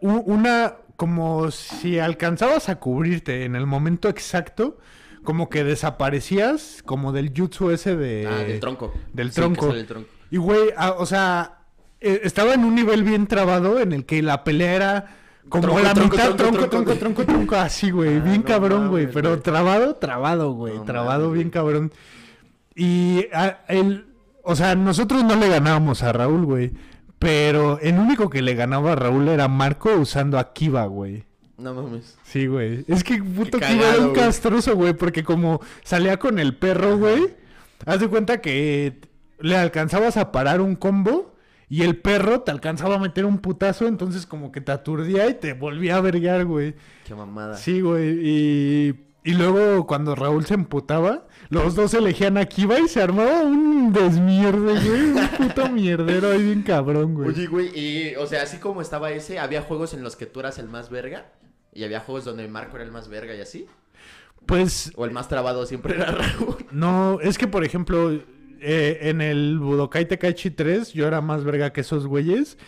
una, como si alcanzabas a cubrirte en el momento exacto, como que desaparecías, como del jutsu ese de... Ah, del tronco. del tronco. el tronco. Y, güey, ah, o sea, eh, estaba en un nivel bien trabado en el que la pelea era como Tronco, la tronco, mitad tronco, tronco, tronco. tronco, así, güey. Ah, bien no cabrón, güey. Pero trabado, trabado, güey. No trabado bien cabrón. Y a- él, o sea, nosotros no le ganábamos a Raúl, güey. Pero el único que le ganaba a Raúl era Marco usando a Kiva, güey. No mames. Sí, güey. Es que puto Kiva era un castroso, güey. Porque como salía con el perro, güey. Haz de cuenta que le alcanzabas a parar un combo. Y el perro te alcanzaba a meter un putazo. Entonces como que te aturdía y te volvía a verguear, güey. Qué mamada. Sí, güey. Y, y luego cuando Raúl se emputaba, los dos elegían a Kiva y se armaba un desmierde, güey. Un puto mierdero ahí bien cabrón, güey. Oye, güey, y, o sea, así como estaba ese, había juegos en los que tú eras el más verga. Y había juegos donde Marco era el más verga y así. Pues O el más trabado siempre era Raúl. No, es que por ejemplo, eh, en el Budokai Tenkaichi 3 yo era más verga que esos güeyes.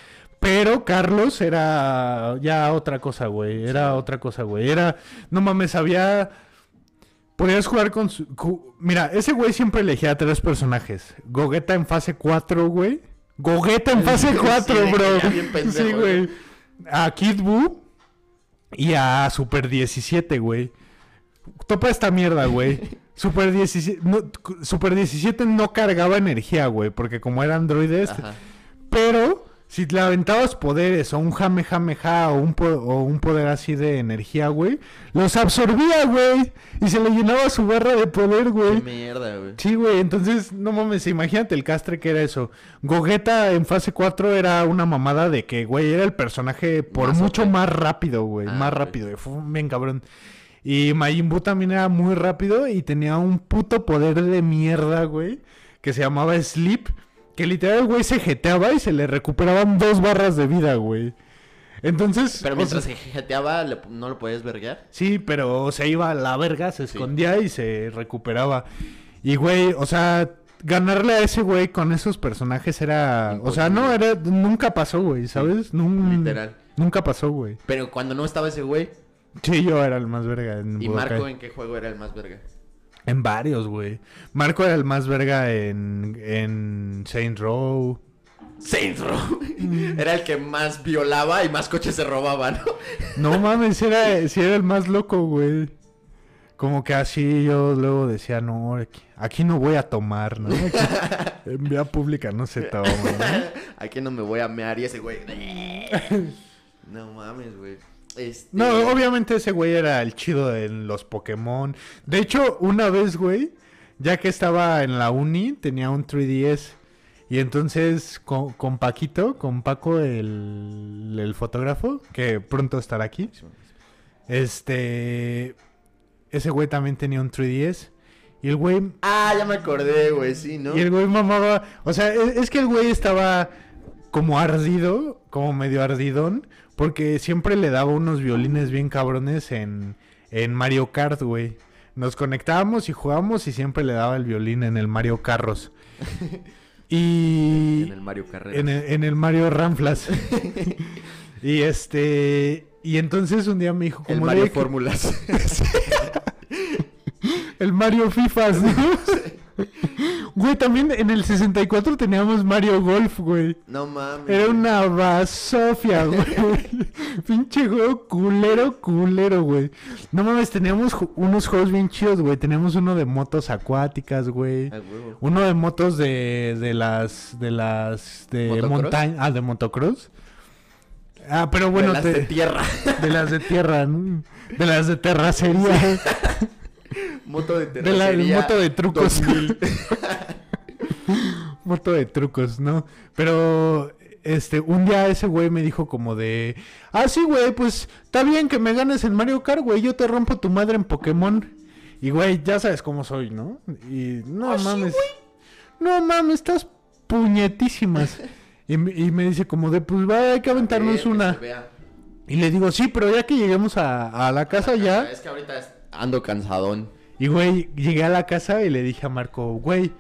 Pero Carlos era ya otra cosa, güey. Era otra cosa, güey. Era, no mames, había... Podías jugar con su... Mira, ese güey siempre elegía tres personajes. Gogeta en fase 4, güey. Gogeta en fase Sí, 4, de que bro. ya bien pendejo, sí, güey. A Kid Buu y a Super 17, güey. Topa esta mierda, güey. Super 17, no, Super 17 no cargaba energía, güey, porque como era androides, Ajá. pero si le aventabas poderes o un jame jame ja o un, po- o un poder así de energía, güey, los absorbía, güey, y se le llenaba su barra de poder, Qué güey. mierda, güey. Sí, güey, entonces, no mames, imagínate el castre que era eso. Gogeta en fase 4 era una mamada de que, güey, era el personaje por Más mucho más rápido, güey, Ah, más rápido, fue bien cabrón. Y Majin Buu también era muy rápido y tenía un puto poder de mierda, güey, que se llamaba Sleep, que literal el güey se jeteaba y se le recuperaban dos barras de vida, güey. Entonces, Pero o mientras sea, se jeteaba, ¿no lo podías verguear? Sí, pero se iba a la verga, se escondía y se recuperaba. Y, güey, o sea, ganarle a ese güey con esos personajes era... O sea, no, era... Nunca pasó, güey, ¿sabes? Nun- Literal. Nunca pasó, güey. Pero cuando no estaba ese güey, Sí, yo era el más verga en ¿y Budokai. Marco en qué juego era el más verga? En varios, güey. Marco era el más verga en, en Saint Row. Saints Row. Era el que más violaba y más coches se robaba, ¿no? No mames, era, sí era el más loco, güey. Como que así yo luego decía, no, aquí, aquí no voy a tomar, ¿no? Aquí- en vía pública no se toma, ¿no? Aquí no me voy a mear y ese güey. No mames, güey. Este... No, obviamente ese güey era el chido en los Pokémon. De hecho, una vez, güey, ya que estaba en la uni, tenía un 3DS. Y entonces con, con Paquito, con Paco, el, el fotógrafo, que pronto estará aquí. Este. Ese güey también tenía un 3DS. Y el güey. Ah, ya me acordé, güey, sí, ¿no? Y el güey mamaba. O sea, es, es que el güey estaba como ardido, como medio ardidón. Porque siempre le daba unos violines bien cabrones en, en Mario Kart, güey. Nos conectábamos y jugábamos y siempre le daba el violín en el Mario Carros. Y. En el Mario Carreras. En el, en el Mario Ramflas. y este. Y entonces un día me dijo El como Mario de que- Fórmulas. el Mario Fifas, ¿no? Güey, también en el 64 teníamos Mario Golf, güey. No mames. Era una basofia, güey. Pinche juego culero, culero, güey. No mames, teníamos unos juegos bien chidos, güey. Teníamos uno de motos acuáticas, güey. Uno de motos de, de las, de las, de montaña, ah, de motocross. Ah, pero bueno, de las te- de tierra. de las de tierra, ¿no? De las de terracería. Moto de De la terracería moto de trucos. 2000. Moto de trucos, ¿no? Pero, este, un día ese güey me dijo como de... Ah, sí, güey, pues está bien que me ganes en Mario Kart, güey. Yo te rompo tu madre en Pokémon. Y, güey, ya sabes cómo soy, ¿no? Y no mames. no mames, estás puñetísimas. y, me- y me dice como de, pues va, hay que ver, aventarnos que una. Y le digo, sí, pero ya que lleguemos a, a la casa ya... Es que ahorita es- ando cansadón. Y güey, llegué a la casa y le dije a Marco, güey,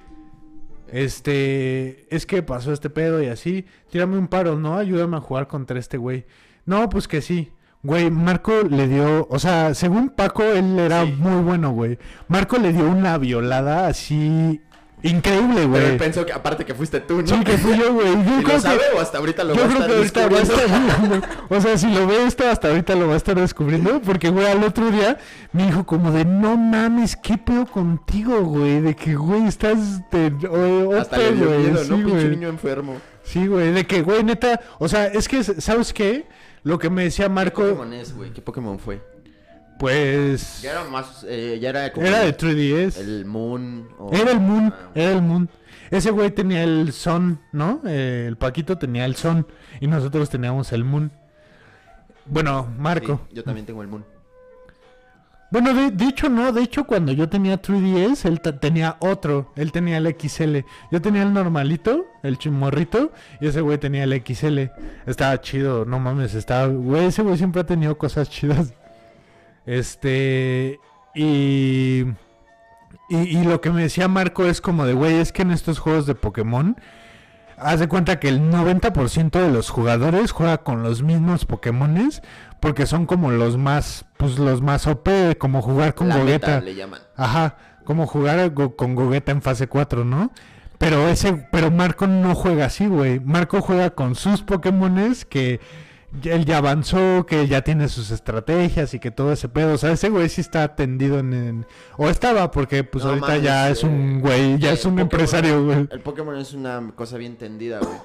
este, es que pasó este pedo y así, tírame un paro, ¿no? Ayúdame a jugar contra este güey. No, pues que sí. Güey, Marco le dio, o sea, según Paco, él era Sí. muy bueno, güey. Marco le dio una violada así increíble, Pero güey. él pensó que aparte que fuiste tú, ¿no? Sí, que fui yo, güey. Yo ¿Y creo lo sabe que... o hasta ahorita lo Yo va a estar que ahorita descubriendo? O sea, si lo ve esto, hasta ahorita lo va a estar descubriendo. Porque, güey, al otro día me dijo como de, no mames, ¿qué pedo contigo, güey? De que, güey, estás de... o- Hasta le dio miedo, ¿no? Sí, Pinche güey. niño enfermo. Sí, güey, de que, güey, neta... O sea, es que, ¿sabes qué? Lo que me decía ¿Qué Marco, Pokémon es, güey? ¿Qué Pokémon fue? Pues... Ya era más... eh, ya era como... Era de el- 3DS. El Moon... o- Era el Moon, Ah, era el Moon. Ese güey tenía el Son, ¿no? Eh, el Paquito tenía el Son y nosotros teníamos el Moon. Bueno, Marco. sí, yo también tengo el Moon. Bueno, de, de hecho no, de hecho cuando yo tenía 3DS, él tenía otro, él tenía el XL. Yo tenía el normalito, el chimorrito, y ese güey tenía el XL. Estaba chido, no mames, estaba, güey, ese güey siempre ha tenido cosas chidas. Este, y, y, y lo que me decía Marco es como de, güey, es que en estos juegos de Pokémon, haz de cuenta que el 90% de los jugadores juega con los mismos Pokémones porque son como los más, pues los más OP, como jugar con La Gogeta. meta le llaman. Ajá, como jugar con Gogeta en fase 4, ¿no? Pero ese, pero Marco no juega así, güey. Marco juega con sus Pokémones que él ya avanzó, que ya tiene sus estrategias y que todo ese pedo. O sea, ese güey sí está tendido en, en- o estaba porque pues No ahorita mames, ya es eh, un güey, ya eh, es un Pokémon- empresario, güey. El Pokémon es una cosa bien tendida, güey.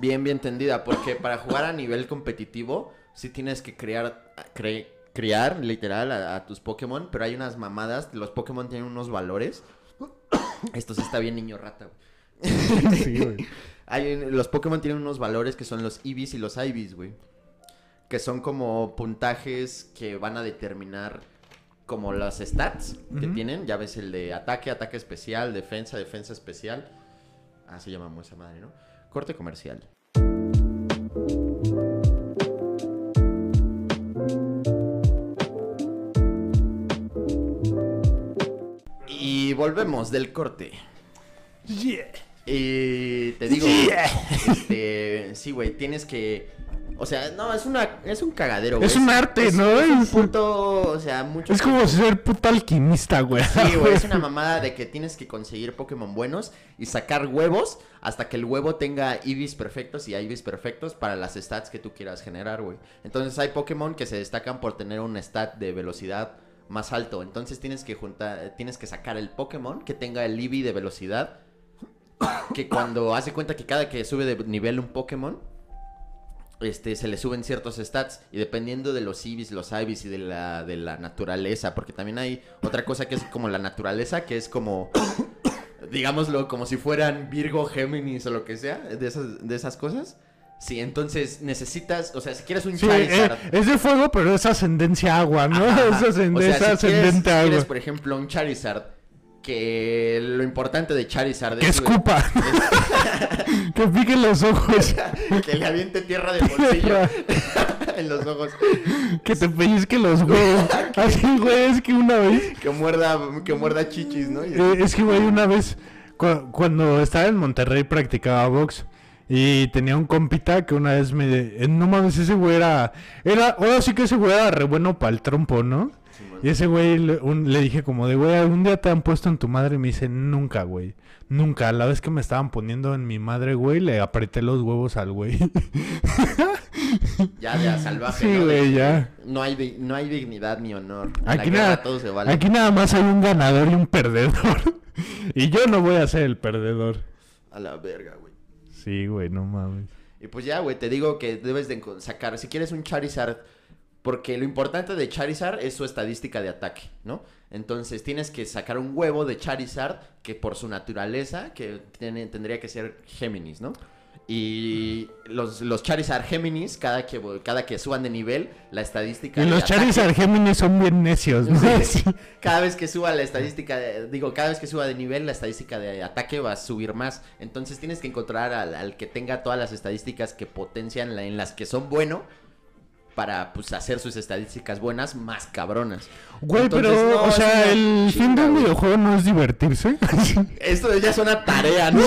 Bien, bien tendida. Porque para jugar a nivel competitivo, sí tienes que crear, cre- criar literal a, a tus Pokémon. Pero hay unas mamadas. Los Pokémon tienen unos valores. Esto sí está bien niño rata, güey. Sí, güey. Hay los Pokémon tienen unos valores que son los Eevees y los Ivies, güey. Que son como puntajes que van a determinar como las stats que tienen. Ya ves el de ataque, ataque especial, defensa, defensa especial. Así llamamos esa madre, ¿no? Corte comercial. Y volvemos del corte. Y te digo, este, sí, güey, tienes que, o sea, no, es una, es un cagadero, güey. Es un arte, es- ¿no? Es un punto, o sea, mucho. Es como ser puto alquimista, güey. Sí, güey, es una mamada de que tienes que conseguir Pokémon buenos y sacar huevos hasta que el huevo tenga Eevees perfectos y Ivies perfectos para las stats que tú quieras generar, güey. Entonces hay Pokémon que se destacan por tener un stat de velocidad más alto. Entonces tienes que juntar, tienes que sacar el Pokémon que tenga el Eevee de velocidad. Que cuando hace cuenta que cada que sube de nivel un Pokémon, este, se le suben ciertos stats y dependiendo de los Eevees, los Ivies y de la, de la naturaleza, porque también hay otra cosa que es como la naturaleza, que es como, digámoslo, como si fueran Virgo, Géminis o lo que sea, de esas, de esas cosas. Sí, entonces necesitas, o sea, si quieres un Sí, eh, Charizard... es de fuego, pero es ascendencia agua, ¿no? Ajá, Es, ajá. ascend- O sea, si quieres, ascendente si agua. quieres, por ejemplo, un Charizard, que lo importante de Charizard Que es... escupa. que pique los ojos. que le aviente tierra de bolsillo en los ojos. que te pellizque los huevos. Así, güey, es que una vez. Que muerda, que muerda chichis, ¿no? Eh, es que, güey, una vez. cu- cuando estaba en Monterrey practicaba box. Y tenía un compita que una vez me. eh, no mames, ese güey era. Era. Ahora sí que ese güey era re bueno para el trompo, ¿no? Y ese güey le, un- le dije como de, güey, ¿algún día te han puesto en tu madre? Y me dice, nunca, güey. Nunca. La vez que me estaban poniendo en mi madre, güey, le apreté los huevos al güey. Ya de a salvaje, Sí, ¿no? Güey, ya. No hay, no hay dignidad ni honor. En Aquí nada, todo se vale. aquí nada más hay un ganador y un perdedor. y yo no voy a ser el perdedor. A la verga, güey. Sí, güey, no mames. Y pues ya, güey, te digo que debes de sacar, si quieres un Charizard, porque lo importante de Charizard es su estadística de ataque, ¿no? Entonces tienes que sacar un huevo de Charizard que por su naturaleza, que tiene, tendría que ser Géminis, ¿no? Y los, los Charizard Géminis, cada que, cada que suban de nivel, la estadística Y los ataque- Charizard Géminis son bien necios, ¿no? Sí. Cada vez que suba la estadística, de- digo, cada vez que suba de nivel, la estadística de ataque va a subir más. Entonces tienes que encontrar al, al que tenga todas las estadísticas que potencian la- en las que son bueno para pues hacer sus estadísticas buenas más cabronas. Güey, Entonces, pero, no, o sea, el fin de un videojuego no es divertirse. Esto ya es una tarea, ¿no?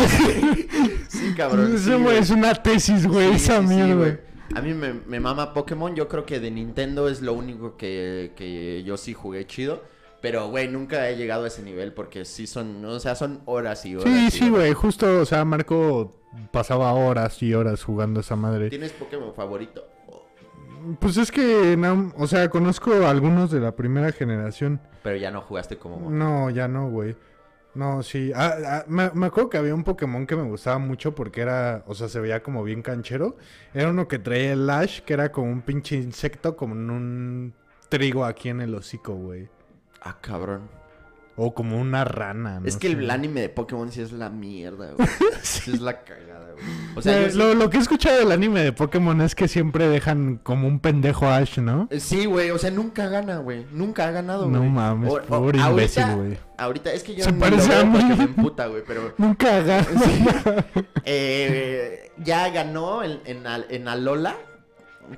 sí, cabrón. Eso, es una tesis, güey, Sí, esa sí, mierda. güey. A mí me, me mama Pokémon. Yo creo que de Nintendo es lo único que, que yo sí jugué chido. Pero, güey, nunca he llegado a ese nivel porque sí son, o sea, son horas y horas. sí, y sí, güey, justo, o sea, Marco pasaba horas y horas jugando esa madre. ¿Tienes Pokémon favorito? Pues es que, no, o sea, conozco algunos de la primera generación. Pero ya no jugaste como... No, ya no, güey. No, sí. Ah, ah, me, me acuerdo que había un Pokémon que me gustaba mucho porque era, o sea, se veía como bien canchero. Era uno que traía el Ash, que era como un pinche insecto, como en un trigo aquí en el hocico, güey. Ah, cabrón. O como una rana, ¿no? es que sé. el anime de Pokémon sí es la mierda, güey. sí es la cagada, güey. O sea, Eh, yo lo, lo que he escuchado del anime de Pokémon es que siempre dejan como un pendejo a Ash, ¿no? Sí, güey, o sea, nunca gana, güey. Nunca ha ganado, No güey. mames, O- o- pobre ahorita- imbécil, güey. Ahorita, es que yo Se ni parece lo a mí. porque me emputa, güey, pero... Nunca haga. Eh, ya ganó en, en Alola,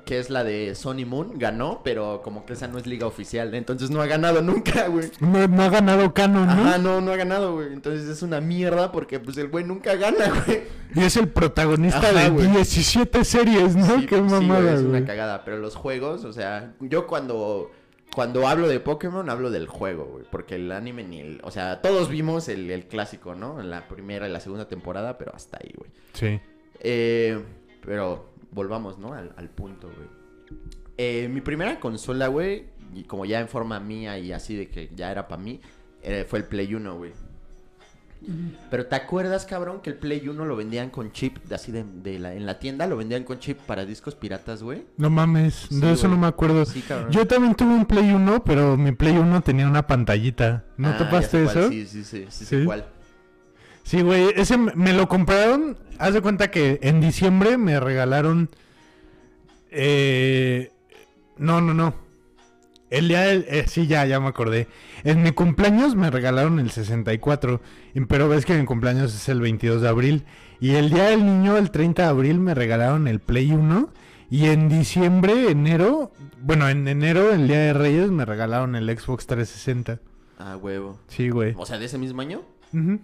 que es la de Sony Moon, ganó, pero como que esa no es liga oficial, entonces no ha ganado nunca, güey. No, no ha ganado canon, ¿no? Ajá, no, no ha ganado, güey. Entonces es una mierda porque pues el güey nunca gana, güey. Y es el protagonista Ajá, de güey. 17 series, ¿no? Sí, Qué sí, mamada, güey, es güey. una cagada. Pero los juegos, o sea, yo cuando, cuando hablo de Pokémon hablo del juego, güey. Porque el anime ni el... O sea, todos vimos el, el clásico, ¿no? En la primera y la segunda temporada, pero hasta ahí, güey. Sí. Eh, pero volvamos, ¿no? Al, al punto, güey. Eh, mi primera consola, güey, y como ya en forma mía y así de que ya era para mí, eh, fue el Play 1, güey. Pero ¿te acuerdas, cabrón, que el Play 1 lo vendían con chip, de así de, de la, en la tienda lo vendían con chip para discos piratas, güey? No mames, Sí, de eso güey. no me acuerdo. Sí, cabrón. Yo también tuve un Play 1, pero mi Play 1 tenía una pantallita. ¿No Ah, te ya pasaste sé cuál, eso? Sí, sí, sí, sí, ¿Sí? sé cuál. Sí, güey, ese me lo compraron. Haz de cuenta que en diciembre me regalaron. Eh, no, no, no. El día del. eh, sí, ya, ya me acordé. En mi cumpleaños me regalaron el 64. y- Pero ves que mi cumpleaños es el 22 de abril. Y el día del niño, el 30 de abril, me regalaron el Play 1. Y en diciembre, enero. Bueno, en enero, el día de Reyes, me regalaron el Xbox 360. Ah, huevo. Sí, güey. O sea, de ese mismo año. Ujú.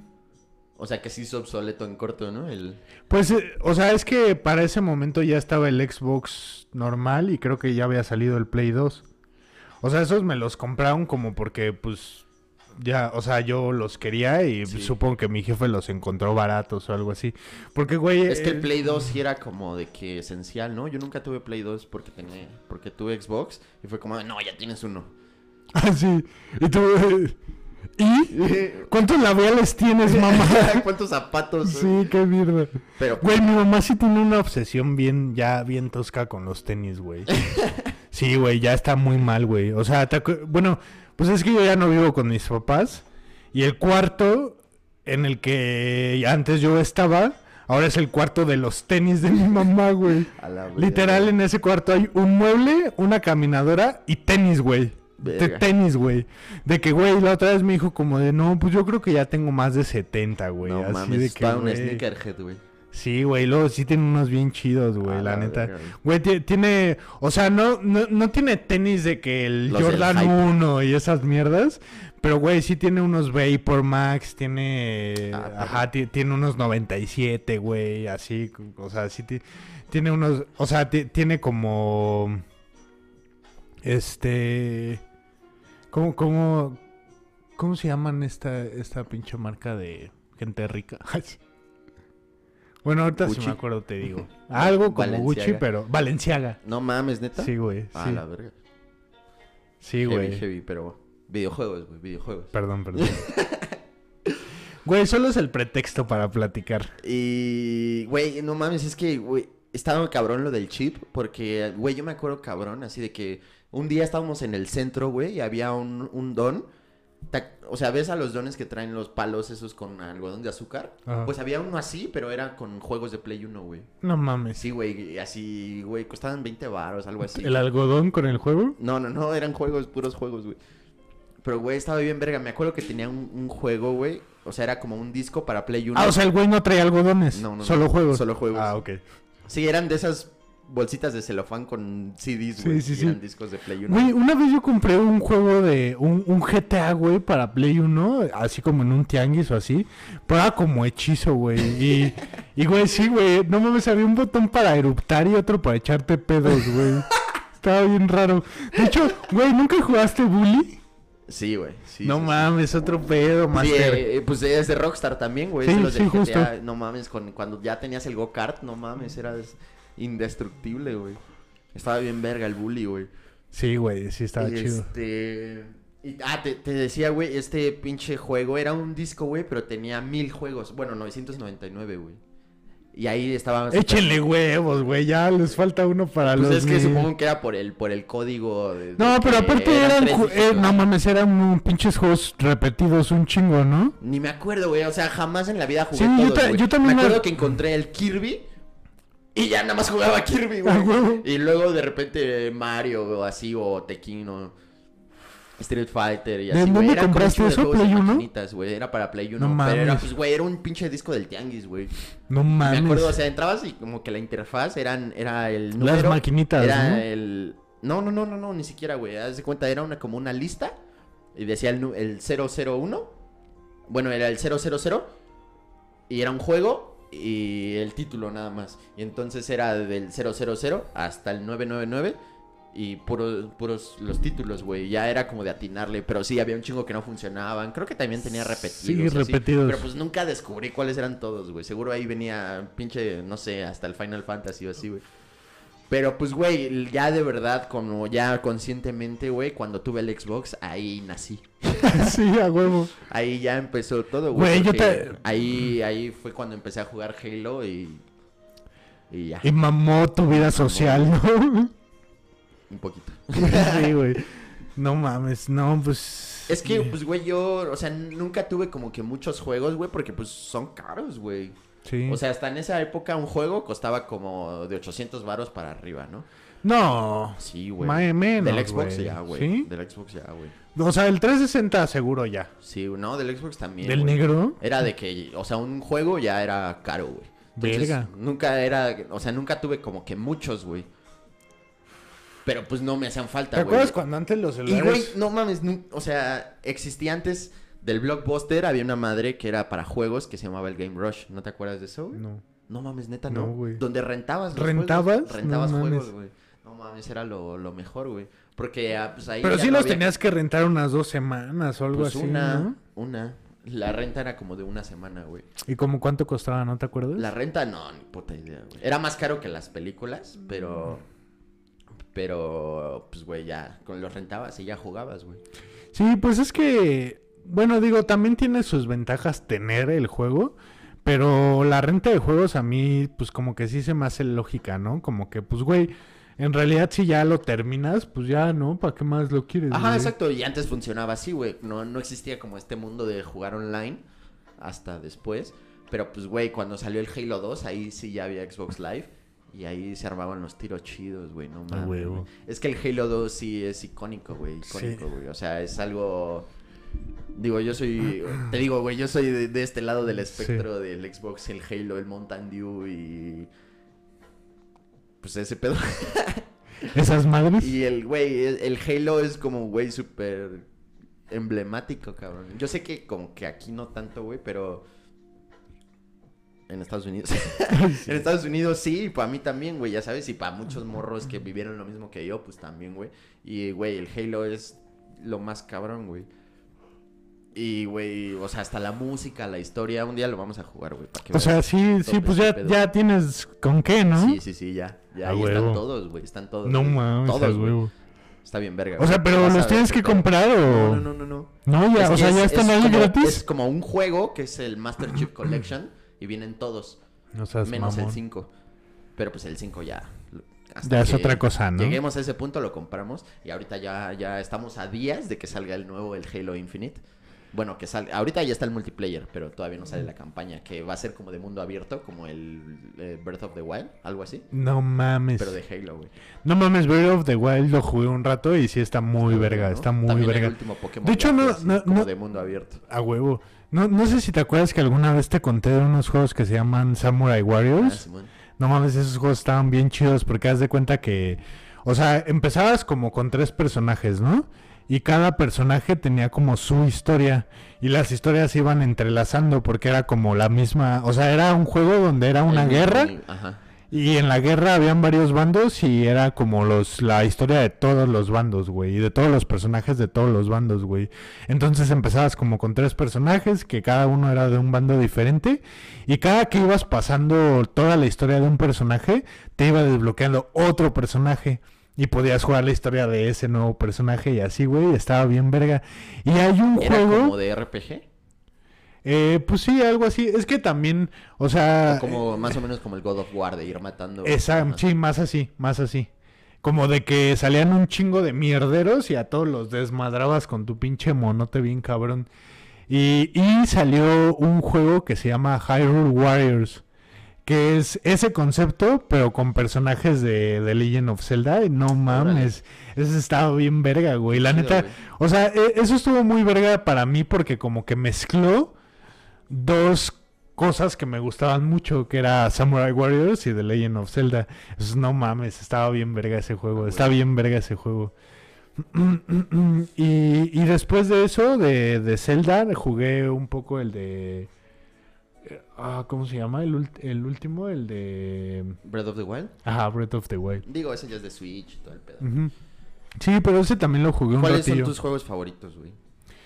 O sea, que se hizo obsoleto en corto, ¿no? El... Pues, eh, o sea, es que para ese momento ya estaba el Xbox normal y creo que ya había salido el Play 2. O sea, esos me los compraron como porque, pues, ya, o sea, yo los quería y Sí. supongo que mi jefe los encontró baratos o algo así. Porque, güey... Es que el eh, Play 2 sí era como de que esencial, ¿no? Yo nunca tuve Play 2 porque tenía, porque tuve Xbox y fue como, no, ya tienes uno. Ah, sí. Y tú... ¿Y? ¿Cuántos labiales tienes, mamá? ¿Cuántos zapatos? sí, qué mierda. Pero, Güey, mi mamá sí tiene una obsesión bien, ya bien tosca con los tenis, güey. Sí, güey, ya está muy mal, güey. O sea, te bueno, pues es que yo ya no vivo con mis papás. Y el cuarto en el que antes yo estaba, ahora es el cuarto de los tenis de mi mamá, güey. Literal, en ese cuarto hay un mueble, una caminadora y tenis, güey. De tenis, güey. De que, güey, la otra vez me dijo como de, no, pues yo creo que ya tengo más de 70, güey. No Así mames, de que, un sneakerhead, güey. Sí, güey, luego sí tiene unos bien chidos, güey, la, la neta. güey. Güey, ti- tiene, o sea, no, no, no tiene tenis de que el Los Jordan hype. 1 y esas mierdas, pero güey, sí tiene unos Vapor Max, tiene, Ah, ajá, ti- tiene unos 97, güey, así, o sea, sí ti- tiene unos, o sea, ti- tiene como, este, ¿Cómo, cómo, cómo se llaman esta, esta pinche marca de gente rica? bueno, ahorita si me acuerdo te digo. Algo como Gucci, pero... Valenciaga. No mames, neta. Sí, güey. Ah, Sí, la verga. sí heavy, güey. heavy, pero videojuegos, güey, videojuegos. Perdón, perdón. Güey, solo es el pretexto para platicar. Y, güey, no mames, es que, güey, estaba cabrón lo del chip, porque, güey, yo me acuerdo cabrón, así de que un día estábamos en el centro, güey, y había un, un don. O sea, ¿ves a los dones que traen los palos esos con algodón de azúcar? Ajá. Pues había uno así, pero era con juegos de Play 1, güey. No mames. Sí, güey, así, güey, costaban 20 baros, algo así. ¿El algodón con el juego? No, no, no, eran juegos, puros juegos, güey. Pero, güey, estaba bien verga. Me acuerdo que tenía un, un juego, güey. O sea, era como un disco para Play 1. Ah, o sea, el güey no trae algodones. No, no, Solo no. juegos. Solo juegos. Ah, ok. Sí, eran de esas bolsitas de celofán con CDs, Sí, güey. sí, sí. Eran discos de Play 1. Güey, una vez yo compré un juego de un, un GTA, güey, para Play 1, así como en un tianguis o así, pero era como hechizo, güey. Y, y, güey, sí, güey, no mames, había un botón para eruptar y otro para echarte pedos, güey. Estaba bien raro. De hecho, güey, ¿nunca jugaste Bully? Sí, güey. Sí, no sí, sí. mames, otro pedo, Sí, master. eh, pues es de Rockstar también, güey. Sí, de los sí, del justo. No mames, con, cuando ya tenías el go-kart, no mames, eras indestructible, güey. Estaba bien verga el bully, güey. Sí, güey, sí estaba chido. Este... y- ah, te, te decía, güey, este pinche juego era un disco, güey, pero tenía mil juegos. Bueno, 999, güey. Y ahí estaba... Échenle huevos, güey, ya les falta uno para Pues los es que supongo que era por el, por el código de... de No, pero aparte eran eran, eh, no mames, eran un pinches juegos repetidos un chingo, ¿no? Ni me acuerdo, güey. O sea, jamás en la vida jugué Sí, yo ta- también Me me- acuerdo que encontré el Kirby y ya nada más jugaba Kirby, güey. Y luego de repente Mario o así, o Tekken o Street Fighter y ¿De así, güey. dónde un compraste de eso, de Play uno? maquinitas, güey. Era para Play 1. No pero era, pues, güey, era un pinche disco del Tianguis, güey. No mames. Me acuerdo, o sea, entrabas y como que la interfaz eran, era el número. Las maquinitas, Era ¿no? el... No, no, no, no, no, ni siquiera, güey. Haz de cuenta, era una, como una lista. Y decía el, el 001. Bueno, era el 000. Y era un juego y el título nada más. Y entonces era del 000 hasta el 999. Y puros, puros los títulos, güey. Ya era como de atinarle. Pero sí, había un chingo que no funcionaban. Creo que también tenía repetidos. Sí, así. repetidos. Pero pues nunca descubrí cuáles eran todos, güey. Seguro ahí venía pinche, no sé, hasta el Final Fantasy o así, güey. Pero pues, güey, ya de verdad, como ya conscientemente, güey, cuando tuve el Xbox, ahí nací. sí, a huevo. Ahí ya empezó todo, güey. Güey, yo te- Ahí, ahí fue cuando empecé a jugar Halo y... Y ya, Y mamó tu vida social, ¿no? un poquito. sí, güey. No mames, no, pues. Es que, pues, güey, yo, o sea, nunca tuve como que muchos juegos, güey, porque pues son caros, güey. Sí. O sea, hasta en esa época un juego costaba como de 800 varos para arriba, ¿no? no. Sí, güey. Más menos, Del Xbox ya, güey. ¿Sí? Del Xbox ya, güey. O sea, el 360 seguro ya. Sí, no, del Xbox también. ¿Del negro? Era de que, o sea, un juego ya era caro, güey. Verga. Nunca era, o sea, nunca tuve como que muchos, güey. Pero pues no me hacían falta, ¿Te güey. acuerdas cuando antes los Y, celulares. güey, no mames, o sea, existía antes del Blockbuster, había una madre que era para juegos que se llamaba el Game Rush. ¿No te acuerdas de eso, güey? No. No mames, neta, No, no. güey. Donde rentabas los ¿Rentabas? juegos. Rentabas No juegos, mames. güey. No mames, era lo, lo mejor, güey. Porque ah, pues ahí Pero sí los había- tenías que rentar unas dos semanas o algo Pues así, una, ¿no? una. La renta era como de una semana, güey. ¿Y como cuánto costaba, no te acuerdas? La renta no, ni puta idea, güey. Era más caro que las películas, pero... Pero, pues, güey, ya con los rentabas y ya jugabas, güey. Sí, pues es que, bueno, digo, también tiene sus ventajas tener el juego, pero la renta de juegos a mí, pues como que sí se me hace lógica, ¿no? Como que, pues, güey, en realidad si ya lo terminas, pues ya, ¿no? ¿Para qué más lo quieres? Ajá, güey? exacto. Y antes funcionaba así, güey. No, no existía como este mundo de jugar online hasta después. Pero, pues, güey, cuando salió el Halo 2, ahí sí ya había Xbox Live. Y ahí se armaban los tiros chidos, güey, no mames. Es que el Halo 2 sí es icónico, güey, icónico, Sí. güey. O sea, es algo... Digo, yo soy... Te digo, güey, yo soy de, de este lado del espectro del Xbox, el Halo, el Mountain Dew y... Pues ese pedo. Esas madres. Y el, güey, el, el Halo es como, güey, súper emblemático, cabrón. Yo sé que como que aquí no tanto, güey, pero... En Estados Unidos. En Estados Unidos sí, y para mí también, güey, ya sabes, y para muchos morros que vivieron lo mismo que yo, pues también, güey. Y, güey, el Halo es lo más cabrón, güey. Y, güey, o sea, hasta la música, la historia, un día lo vamos a jugar, güey. para que O sea, veas sí, sí, pues este ya, pedo. ya tienes con qué, ¿no? Sí, sí, sí, ya. Ya ahí huevo. están todos, güey. Están todos. No mames, Todos, güey. Está bien verga. O sea, pero los tienes que comprar o... No, no, no, no. No, ya, Es o sea, es- ya están es ahí como- gratis. Es como un juego que es el Master Chief Collection y vienen todos, No seas menos el mamón. 5. Pero pues el 5 ya. Ya es otra cosa, ¿no? Lleguemos a ese punto, lo compramos y ahorita ya, ya estamos a días de que salga el nuevo, el Halo Infinite. Bueno, que salga. Ahorita ya está el multiplayer, pero todavía no sale la campaña, que va a ser como de mundo abierto, como el eh, Breath of the Wild, algo así. No mames. Pero de Halo, güey. No mames, Breath of the Wild lo jugué un rato y sí está muy verga, ¿no? está muy También el verga. último Pokémon De hecho, no- así, no- como no- de mundo abierto. A huevo. No, no sé si te acuerdas que alguna vez te conté de unos juegos que se llaman Samurai Ah, Warriors. Simón. No mames, esos juegos estaban bien chidos porque haz de cuenta que, o sea, empezabas como con tres personajes, ¿no? Y cada personaje tenía como su historia y las historias se iban entrelazando porque era como la misma, o sea, era un juego donde era una El guerra Ajá. y en la guerra habían varios bandos y era como los la historia de todos los bandos, güey, y de todos los personajes de todos los bandos, güey. Entonces empezabas como con tres personajes que cada uno era de un bando diferente y cada que ibas pasando toda la historia de un personaje te iba desbloqueando otro personaje. Y podías jugar la historia de ese nuevo personaje y así, güey, estaba bien verga. Y hay un Era juego... como de RPG. Eh, pues sí, algo así. Es que también, o sea... O como más o menos como el God of War de ir matando. Esa, sí, más así, más así. Como de que salían un chingo de mierderos y a todos los desmadrabas con tu pinche monote bien cabrón. Y, y salió un juego que se llama Hyrule Warriors. Que es ese concepto, pero con personajes de, de Legend of Zelda. Y no mames, ese estaba bien verga, güey. La Chido, neta, güey. o sea, e- eso estuvo muy verga para mí porque como que mezcló dos cosas que me gustaban mucho, que era Samurai Warriors y The Legend of Zelda. Entonces, no mames, estaba bien verga ese juego, Ah, está güey. bien verga ese juego. y, y después de eso, de, de Zelda, jugué un poco el de... Ah, ¿cómo se llama? El, el último, el de... Breath of the Wild. Ajá, Breath of the Wild. Digo, ese ya es de Switch y todo el pedo. Ujú. Sí, pero ese también lo jugué un ¿Cuáles son tus juegos favoritos, güey?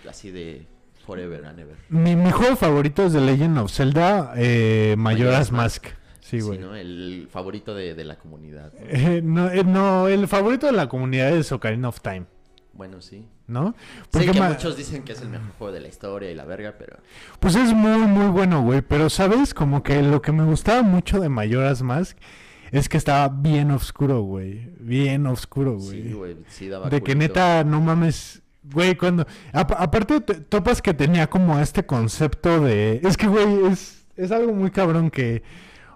Así de Forever and Ever. Mi, mi juego favorito es The Legend of Zelda, eh, Majora's Majora's Mask. Sí, Sí, güey. ¿no? El favorito de, de la comunidad. ¿no? Eh, no, eh, no, el favorito de la comunidad es Ocarina of Time, Bueno, sí. ¿No? Sé Porque que ma- muchos dicen que es el mejor juego de la historia y la verga, pero... Pues es muy, muy bueno, güey. Pero, ¿sabes? Como que lo que me gustaba mucho de Majora's Mask es que estaba bien oscuro, güey. Bien oscuro, güey. Sí, güey. Sí daba de que neta, no mames. Güey, cuando... apa- aparte, te- topas que tenía como este concepto de... Es que, güey, es, es algo muy cabrón que...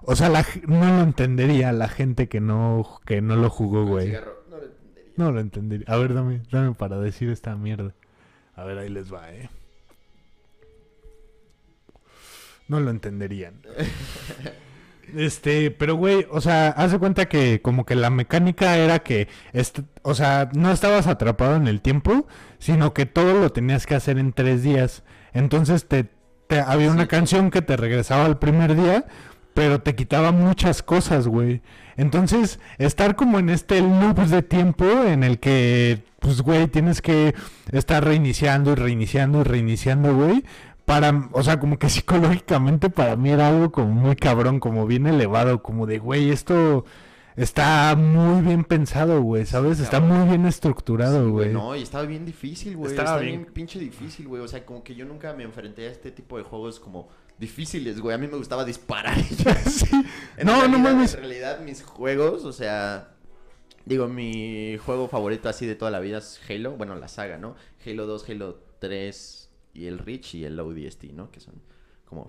O sea, la no lo entendería la gente que no, que no lo jugó, güey. cigarro, no lo entendería. A ver, dame, dame para decir esta mierda. A ver, ahí les va, eh. No lo entenderían. Este, pero güey, o sea, haz de cuenta que como que la mecánica era que, o sea, no estabas atrapado en el tiempo, sino que todo lo tenías que hacer en tres días. Entonces te, te- había una canción que te regresaba al primer día, pero te quitaba muchas cosas, güey. Entonces, estar como en este loop de tiempo en el que, pues, güey, tienes que estar reiniciando y reiniciando y reiniciando, güey. Para, o sea, como que psicológicamente para mí era algo como muy cabrón, como bien elevado, como de, güey, esto está muy bien pensado, güey, ¿sabes? Está muy bien estructurado, Sí, güey. No, y estaba bien difícil, güey. Estaba Estaba bien. bien pinche difícil, güey. O sea, como que yo nunca me enfrenté a este tipo de juegos como difíciles, güey. A mí me gustaba disparar. Sí. No, no realidad- mames. En realidad, mis juegos, o sea, digo, mi juego favorito así de toda la vida es Halo, bueno, la saga, ¿no? Halo 2, Halo 3 y el Reach y el ODST, ¿no? Que son como...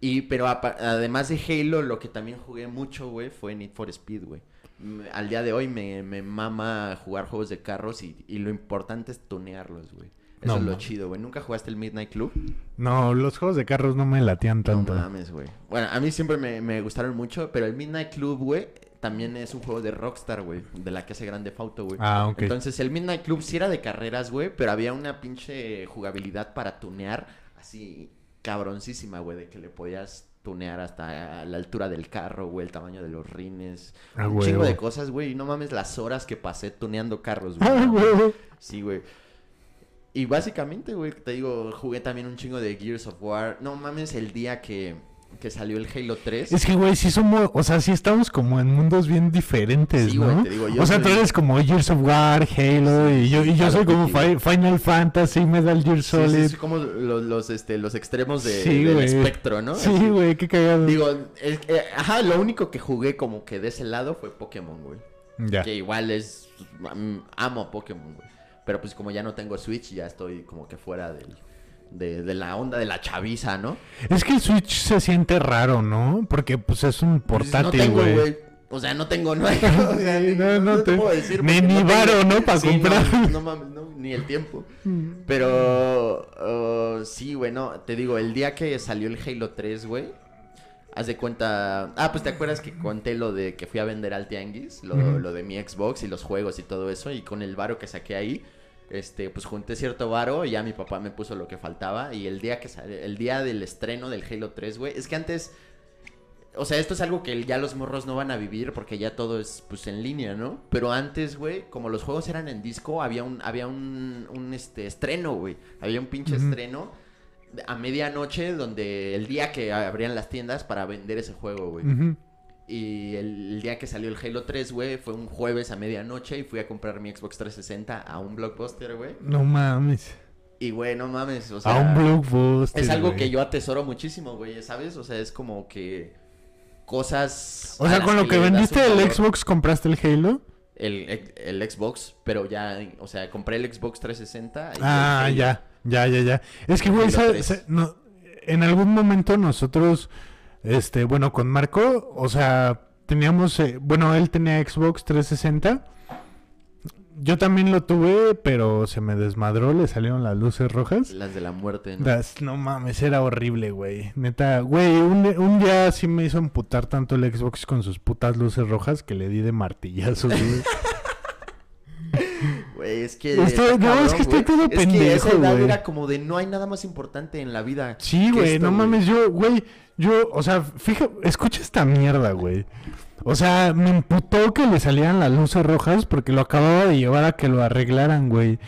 Y, pero además de Halo, lo que también jugué mucho, güey, fue Need for Speed, güey. Me- Al día de hoy me, me mama jugar juegos de carros y, y lo importante es tunearlos, güey. Eso No es lo chido, güey. ¿Nunca jugaste el Midnight Club? No, los juegos de carros no me latían tanto. No mames, güey. Bueno, a mí siempre me, me gustaron mucho, pero el Midnight Club, güey, también es un juego de Rockstar, güey, de la que hace Grande Auto, güey. Ah, ok. Entonces, el Midnight Club sí era de carreras, güey, pero había una pinche jugabilidad para tunear así cabroncísima, güey, de que le podías tunear hasta la altura del carro, güey, el tamaño de los rines, Ah, un chingo de cosas, güey, y no mames las horas que pasé tuneando carros, güey. Ah, No mames. huevo. Sí, güey. Y básicamente, güey, te digo, jugué también un chingo de Gears of War. No mames, el día que, que salió el Halo 3. Es que, güey, sí somos, o sea, sí estamos como en mundos bien diferentes, Sí, ¿no? güey, te digo, yo o sea, tú eres como Gears of War, Halo, Sí, y yo, y yo soy como. Fi- Final Fantasy, Metal Gear Sí, Solid. sí, sí, como los, los, este, los extremos de, Sí, del güey. espectro, ¿no? Sí, Así. güey, qué cagado. Digo, es- eh, ajá, lo único que jugué como que de ese lado fue Pokémon, güey. ya. Que igual es. Amo Pokémon, güey. Pero pues como ya no tengo Switch, ya estoy como que fuera del, de, de la onda de la chaviza, ¿no? Es que el Switch se siente raro, ¿no? Porque pues es un Pues, portátil, no güey. güey. O sea, no tengo, no hay. o sea, Sí, ni- no, no te- puedo decir ni- ni tengo- varo, ¿no? Pa' Sí, comprar. No, no mames, no, ni el tiempo. Pero uh, sí, güey, no, te digo, el día que salió el Halo 3, güey, haz de cuenta, ah, pues te acuerdas que conté lo de que fui a vender al tianguis, lo, de mi Xbox y los juegos y todo eso, y con el varo que saqué ahí, este, pues junté cierto varo y ya mi papá me puso lo que faltaba y el día que salió, el día del estreno del Halo 3, güey, es que antes o sea, esto es algo que ya los morros no van a vivir porque ya todo es pues en línea, ¿no? Pero antes, güey, como los juegos eran en disco, había un había un, un este estreno, güey. Había un pinche estreno a medianoche donde el día que abrían las tiendas para vender ese juego, güey. Y el, el día que salió el Halo 3, güey, fue un jueves a medianoche y fui a comprar mi Xbox 360 a un blockbuster, güey. No mames. Y güey, no mames, o sea, A un blockbuster. es algo que yo atesoro muchísimo, güey, ¿sabes? O sea, es como que cosas. O sea, con lo que vendiste el valor. Xbox, ¿compraste el Halo? El, el Xbox, pero ya, o sea, compré el Xbox 360. y el Ah, ya, ya, ya, ya. Es que, güey, Halo sa- 3. sa- no, en algún momento nosotros, este, bueno, con Marco, o sea, teníamos, eh, bueno, él tenía Xbox 360. Yo también lo tuve, pero se me desmadró, le salieron las luces rojas. Las de la muerte, ¿no? Las- no mames, era horrible, güey. Neta, güey, un, un día sí me hizo emputar tanto el Xbox con sus putas luces rojas que le di de martillazos, güey. Güey, es que. Estoy- no, es que estoy todo Es que pendejo, esa edad güey. era como de no hay nada más importante en la vida. Sí, güey, esto, no mames, yo, güey, yo, o sea, fija, escucha esta mierda, güey. O sea, me imputó que le salieran las luces rojas porque lo acababa de llevar a que lo arreglaran, güey.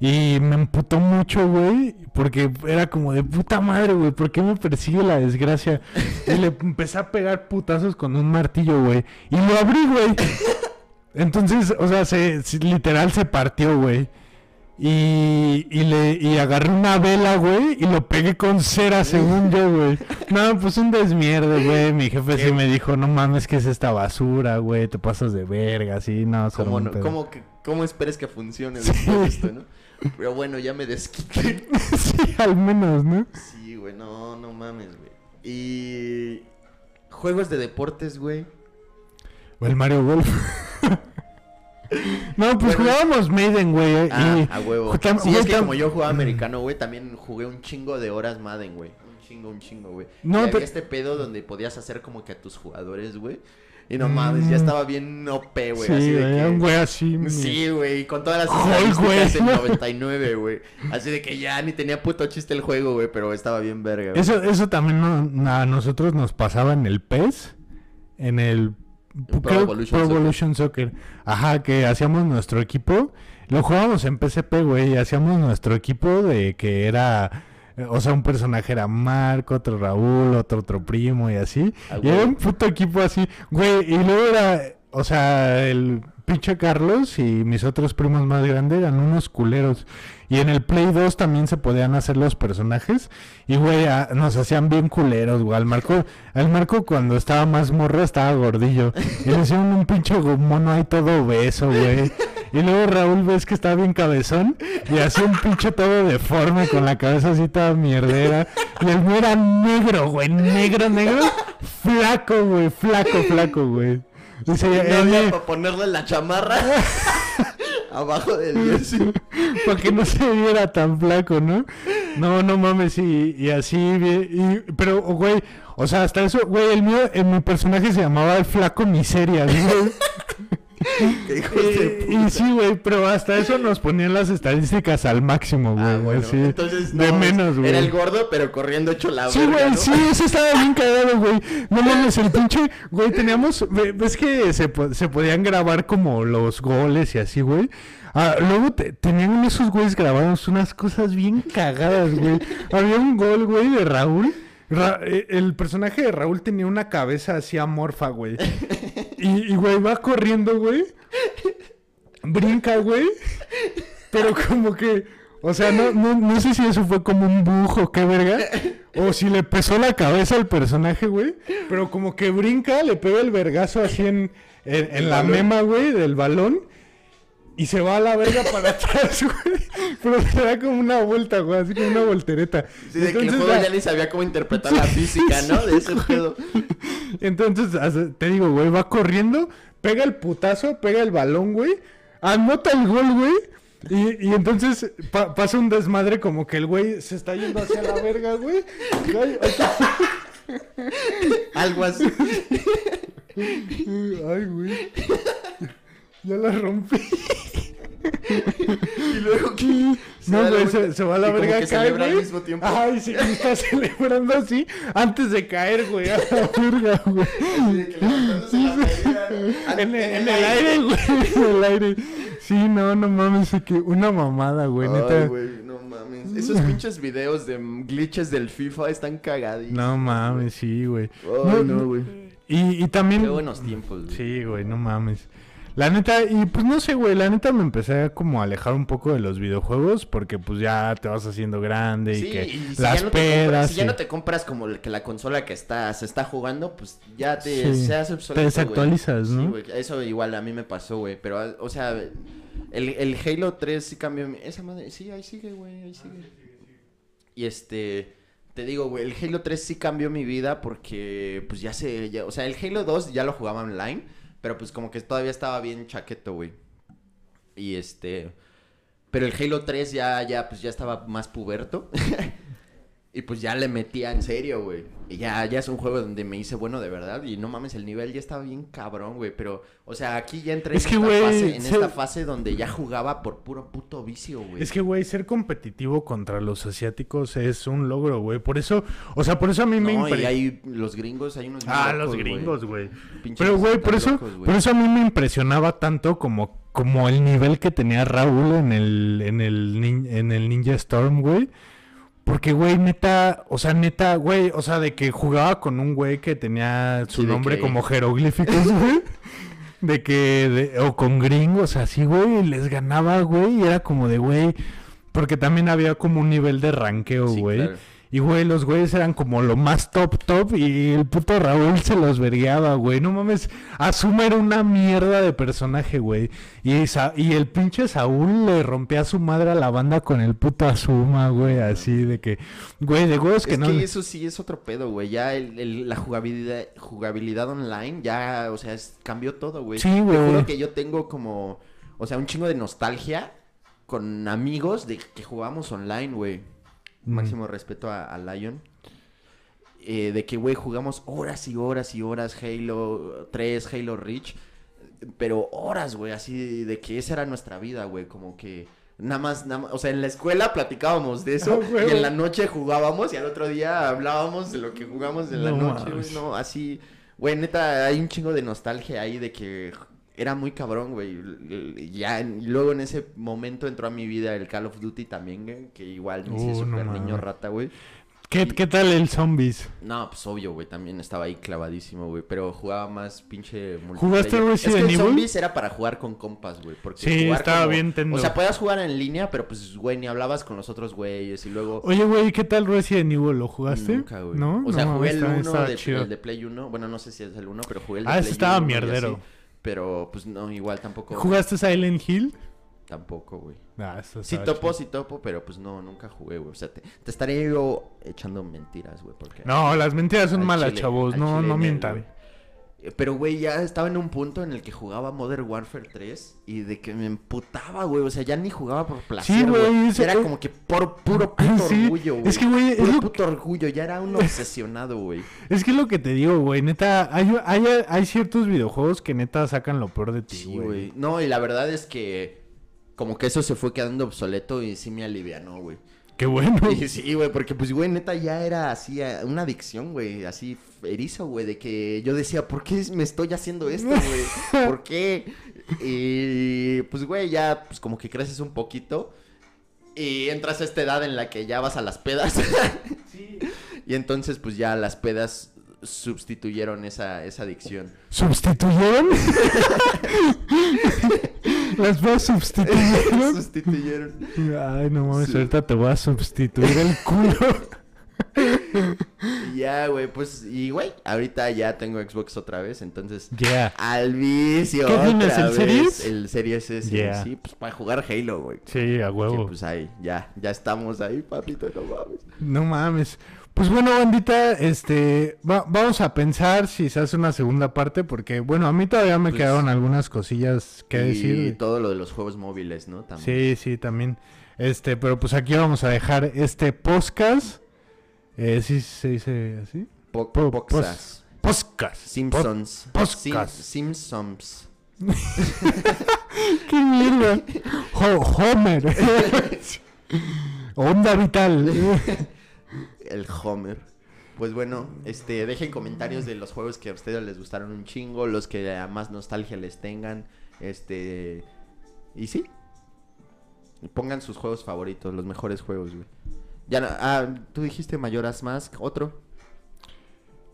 Y me emputó mucho, güey, porque era como de puta madre, güey, ¿por qué me persigue la desgracia? Y le empecé a pegar putazos con un martillo, güey. Y lo abrí, güey. Entonces, o sea, se, se- literal se partió, güey. Y, y le y agarré una vela, güey, y lo pegué con cera, según yo, güey. No, pues un desmierde, güey. Mi jefe sí me dijo, no mames, ¿qué es esta basura, güey? Te pasas de verga, así, no, ¿Cómo, no- rompe". cómo, que- ¿Cómo esperes que funcione Sí. después esto, no? Pero bueno, ya me desquité. sí, al menos, ¿no? Sí, güey, no, no mames, güey. Y. Juegos de deportes, güey. O el Mario Golf. no, pues Bueno, jugábamos Maiden, güey. Ah, y- a huevo. Sí, es que como yo jugaba americano, güey, también jugué un chingo de horas Madden, güey. Un chingo, un chingo, güey. No, y había pero- este pedo donde podías hacer como que a tus jugadores, güey. Y no mames, ya Mm. estaba bien OP, güey. Sí, así de que... un güey así. Sí, güey, con todas las estadísticas en 99, güey. Así de que ya ni tenía puto chiste el juego, güey, pero estaba bien verga, güey. Eso, eso también no- a nosotros nos pasaba en el PES, en el Pro Evolution Pro Soccer. Evolution Soccer. Ajá, que hacíamos nuestro equipo. Lo jugábamos en PSP, güey, hacíamos nuestro equipo de que era... O sea, un personaje era Marco, otro Raúl, otro otro primo y así. Ah, y era un puto equipo así, güey. Y luego era, o sea, el pinche Carlos y mis otros primos más grandes eran unos culeros. Y en el Play 2 también se podían hacer los personajes. Y, güey, a- nos hacían bien culeros, güey. Al Marco, al Marco cuando estaba más morro estaba gordillo. Y le hicieron un pinche mono ahí todo obeso, güey. Y luego Raúl ves que estaba bien cabezón. Y hacía un pinche todo deforme con la cabeza así toda mierdera. Y el mío era negro, güey. Negro, negro. Flaco, güey. Flaco, flaco, güey. Y no él había para ponerle la chamarra abajo del jersey. para que no se viera tan flaco, ¿no? No, no mames, y, y así, y- pero, güey, o sea, hasta eso, güey, el mío, en mi personaje se llamaba el flaco miseria, güey. De Y, sí, güey, pero hasta eso nos ponían las estadísticas al máximo, güey. Ah, bueno. así, Entonces, de no, menos, güey. Era el gordo, pero corriendo hecho la Sí, güey, ¿no? sí, eso estaba bien cagado, güey. No mames, el pinche, güey, teníamos, ve- ves que se, se podían grabar como los goles y así, güey. Ah, luego te- tenían esos güeyes grabados unas cosas bien cagadas, güey. Había un gol, güey, de Raúl. Ra- eh, el personaje de Raúl tenía una cabeza así amorfa, güey. Y, y, güey, va corriendo, güey. Brinca, güey. Pero como que, o sea, no, no, no sé si eso fue como un bujo, qué verga. O si le pesó la cabeza al personaje, güey. Pero como que brinca, le pega el vergazo así en, en, en la balón. mema, güey, del balón. Y se va a la verga para atrás, güey. Pero se da como una vuelta, güey, así como una voltereta. Sí, de que el Entonces, juego la- ya ni sabía cómo interpretar la física, ¿no? De ese pedo. Entonces, te digo, güey, va corriendo, pega el putazo, pega el balón, güey, anota el gol, güey. Y, y entonces pa- pasa un desmadre como que el güey se está yendo hacia la verga, güey. Ay, ay, Algo así. Ay, güey. Ya la rompí. Y luego que No, güey, se, se va a la y como verga, que cae, celebra al güey. mismo tiempo. Ay, sí, y está celebrando así antes de caer, güey, a la verga, güey. ¿no? En, el- en el aire, güey, en el aire. Sí, no, no mames, es que una mamada, güey, neta. Ay, güey, no mames. Esos pinches videos de glitches del FIFA están cagadísimos. No mames, sí, güey. Ay, no, güey. Y, y también... Qué buenos tiempos, güey. Sí, güey, no mames. La neta, y pues no sé, güey, la neta me empecé a como alejar un poco de los videojuegos porque pues ya te vas haciendo grande y que y si las ya no te compras- pedas. si ya no te compras como el que la consola que está, se está jugando, pues ya te Sí, se hace te obsoleto, güey. desactualizas, ¿no? Sí, güey, eso igual a mí me pasó, güey. Pero, o sea, el, el Halo 3 sí cambió. mi- Esa madre, sí, ahí sigue, güey, ahí sigue. Y este. Te digo, güey, el Halo 3 sí cambió mi vida porque, pues ya sé, ya- o sea, el Halo 2 ya lo jugaba online, pero pues como que todavía estaba bien chaqueto, güey. Y este, pero el Halo 3 ya, ya, pues ya estaba más puberto. y pues ya le metía en serio, güey. Y ya, ya es un juego donde me hice bueno de verdad. Y no mames, el nivel ya estaba bien cabrón, güey. Pero, o sea, aquí ya entré Es en, que, esta, güey, fase, en esta fase donde ya jugaba por puro puto vicio, güey. Es que, güey, ser competitivo contra los asiáticos es un logro, güey. Por eso, o sea, por eso a mí me y hay los gringos, hay unos Ah, locos, los gringos, güey. Pero, güey, por eso, locos, por eso a mí me impresionaba tanto como, como el nivel que tenía Raúl en el, en el, en el Ninja Storm, güey. Porque, güey, neta, o sea, neta, güey, o sea, de que jugaba con un güey que tenía su Sí, nombre que- como jeroglíficos, güey. De que, de- o con gringos, así, güey, les ganaba, güey, y era como de, güey, porque también había como un nivel de ranqueo, Sí, güey. claro. Y, güey, los güeyes eran como lo más top, top. Y el puto Raúl se los vergueaba, güey. No mames. Asuma era una mierda de personaje, güey. Y, Sa- y el pinche Saúl le rompía a su madre a la banda con el puto Asuma, güey. Así de que, güey, de huevos que es no. que eso sí es otro pedo, güey. Ya el, el- la jugabilidad, jugabilidad online ya, o sea, es- cambió todo, güey. Sí, Te güey. juro que yo tengo como, o sea, un chingo de nostalgia con amigos de que jugamos online, güey. Mm. Máximo respeto a, a Lion. Eh, de que, güey, jugamos horas y horas y horas Halo 3, Halo Reach. Pero horas, güey, así de que esa era nuestra vida, güey. Como que nada más, nada más, o sea, en la escuela platicábamos de eso. Y en la noche jugábamos y al otro día hablábamos de lo que jugamos en la No noche, güey. No, así, güey, neta, hay un chingo de nostalgia ahí de que era muy cabrón, güey. Ya, en- y luego en ese momento entró a mi vida el Call of Duty también, güey, que igual me hice Uh, no súper niño rata, güey. ¿Qué, ¿Qué tal el Zombies? No, pues obvio, güey, también estaba ahí clavadísimo, güey, pero jugaba más pinche ¿Jugaste multiplayer. Resident es que el? Zombies era para jugar con compas, güey, porque Sí, estaba como- bien tendo. O sea, podías jugar en línea, pero pues, güey, ni hablabas con los otros güeyes y luego... Oye, güey, ¿qué tal Resident Evil? ¿Lo jugaste? Nunca, güey. ¿No? O sea, No, jugué el estaba- 1 estaba de, el de Play 1, bueno, no sé si es el 1, pero jugué el de Ah, Play ese estaba 1 y mierdero. Pero pues no, igual tampoco... ¿Jugaste Silent Hill? Tampoco, güey. Ah, eso Sí topo, sí topo, pero pues no, nunca jugué, güey. O sea, te, te estaría yo echando mentiras, güey, porque... No, las mentiras son Al malas, chile, chavos. No, chile no mientan. Eh, Pero, güey, ya estaba en un punto en el que jugaba Modern Warfare 3 y de que me emputaba, güey. O sea, ya ni jugaba por placer, Sí, güey, Era como que por puro puto Sí, orgullo, güey. es que, güey, es lo puto orgullo. Ya era un obsesionado, güey. Es que es lo que te digo, güey. Neta, hay, hay, hay ciertos videojuegos que neta sacan lo peor de ti, Sí, güey. No, y la verdad es que como que eso se fue quedando obsoleto y sí me alivianó, güey. Qué bueno. Y sí, güey, porque pues, güey, neta ya era así, eh, una adicción, güey, así erizo, güey, de que yo decía, ¿por qué me estoy haciendo esto, güey? ¿Por qué? Y pues, güey, ya, pues como que creces un poquito y entras a esta edad en la que ya vas a las pedas. Y entonces, pues ya las pedas sustituyeron esa, esa adicción. ¿Sustituyeron? ¿Las vas sustituyeron? sustituyeron. Ay, no mames, Sí. ahorita te voy a sustituir el culo. Ya, güey, pues, y güey, ahorita ya tengo Xbox otra vez, entonces... Ya. Al vicio. ¿Qué otra el vez. Series? El Series S. Yeah. Sí, pues para jugar Halo, güey. Sí, a huevo. pues ahí, ya, ya estamos ahí, papito, no mames. No mames. Pues bueno, bandita, este, va- vamos a pensar si se hace una segunda parte, porque bueno, a mí todavía me Pues- quedaron algunas cosillas que y decir. todo lo de los juegos móviles, ¿no? También. Sí, sí, también. Este, pero pues aquí vamos a dejar este podcast. Eh, ¿Sí se dice así? Po- Po- Poxas. Podcast. Simpsons. podcast. Sim- Simpsons. ¡Qué mierda! Ho- Homer. Onda vital. El Homer. Pues bueno, este, dejen comentarios de los juegos que a ustedes les gustaron un chingo, los que a más nostalgia les tengan, este, y sí, pongan sus juegos favoritos, los mejores juegos, güey. Ya, no- ah, tú dijiste Mayoras Mask, otro.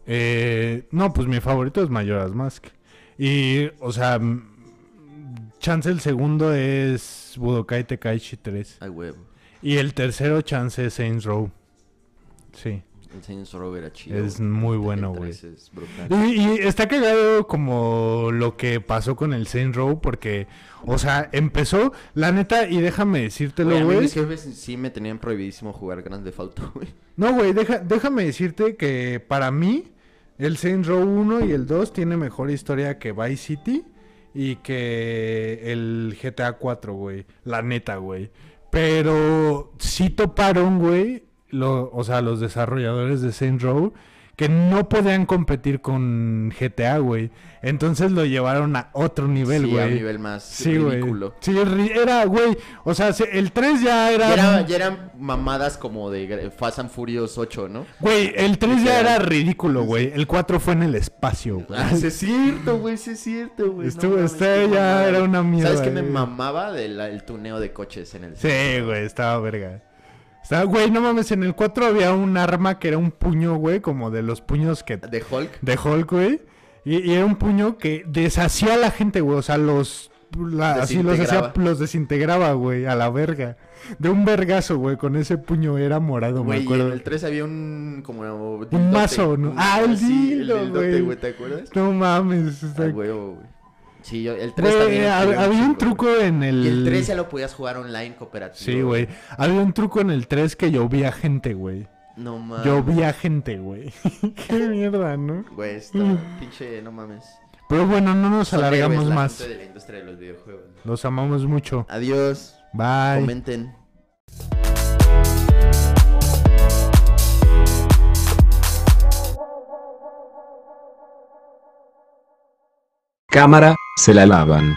Eh, no, pues mi favorito es Majora's Mask. Y, o sea, chance el segundo es Budokai Tenkaichi 3. Ay, huevo. Y el tercero chance es Saints Row. Sí, El Saints Row era chido. es muy bueno, güey. 3 es brutal. Y, y está cagado como lo que pasó con el Saints Row porque, o sea, empezó, la neta, y déjame decírtelo, güey. mis jefes sí me tenían prohibidísimo jugar Grand Theft Auto, güey. No, güey, deja- déjame decirte que para mí el Saints Row 1 y el 2 tiene mejor historia que Vice City y que el GTA 4, güey. La neta, güey. Pero sí toparon, güey, lo- o sea, los desarrolladores de Saints Row que no podían competir con GTA, güey. Entonces lo llevaron a otro nivel, sí, a un güey. nivel más Sí, güey. ridículo. Sí, era, güey. O sea, se- el 3 ya era... Ya, era- ya eran mamadas como de Fast and Furious 8, ¿no? Güey, el 3 ya era ridículo, güey. El 4 fue en el espacio, güey. Ah, sí es cierto, güey, sí es cierto, güey. Esta qué ya era una mierda, ¿Sabes qué me güey. mamaba del el tuneo de coches en el Sí, güey, estaba verga. Estaba, güey, no mames, en el 4 había un arma que era un puño, güey, como de los puños que... De Hulk. De Hulk, güey. Y, y era un puño que deshacía a la gente, güey. O sea, los... la- así los hacía, Desintegraba. los desintegraba, güey, a la verga. De un vergazo, güey, con ese puño era morado, Güey, me y acuerdo. en el 3 había un como dildote, mazo, ¿no? un- Ah, el dildo, güey. ¿te acuerdas? No mames. está- Ah, güey, güey. Sí, yo, el 3 Güey, jugué había un chingo, truco güey. en el... Y el 3 ya lo podías jugar online cooperativo. Sí, güey. Había un truco en el 3 que llovía gente, güey. No mames. Llovía gente, güey. Qué mierda, ¿no? Güey, está pinche, no mames. Pero bueno, no nos Son alargamos héroes la más. gente de la industria de los videojuegos. Los amamos mucho. Adiós. Bye. Comenten. Cámara, se la lavan.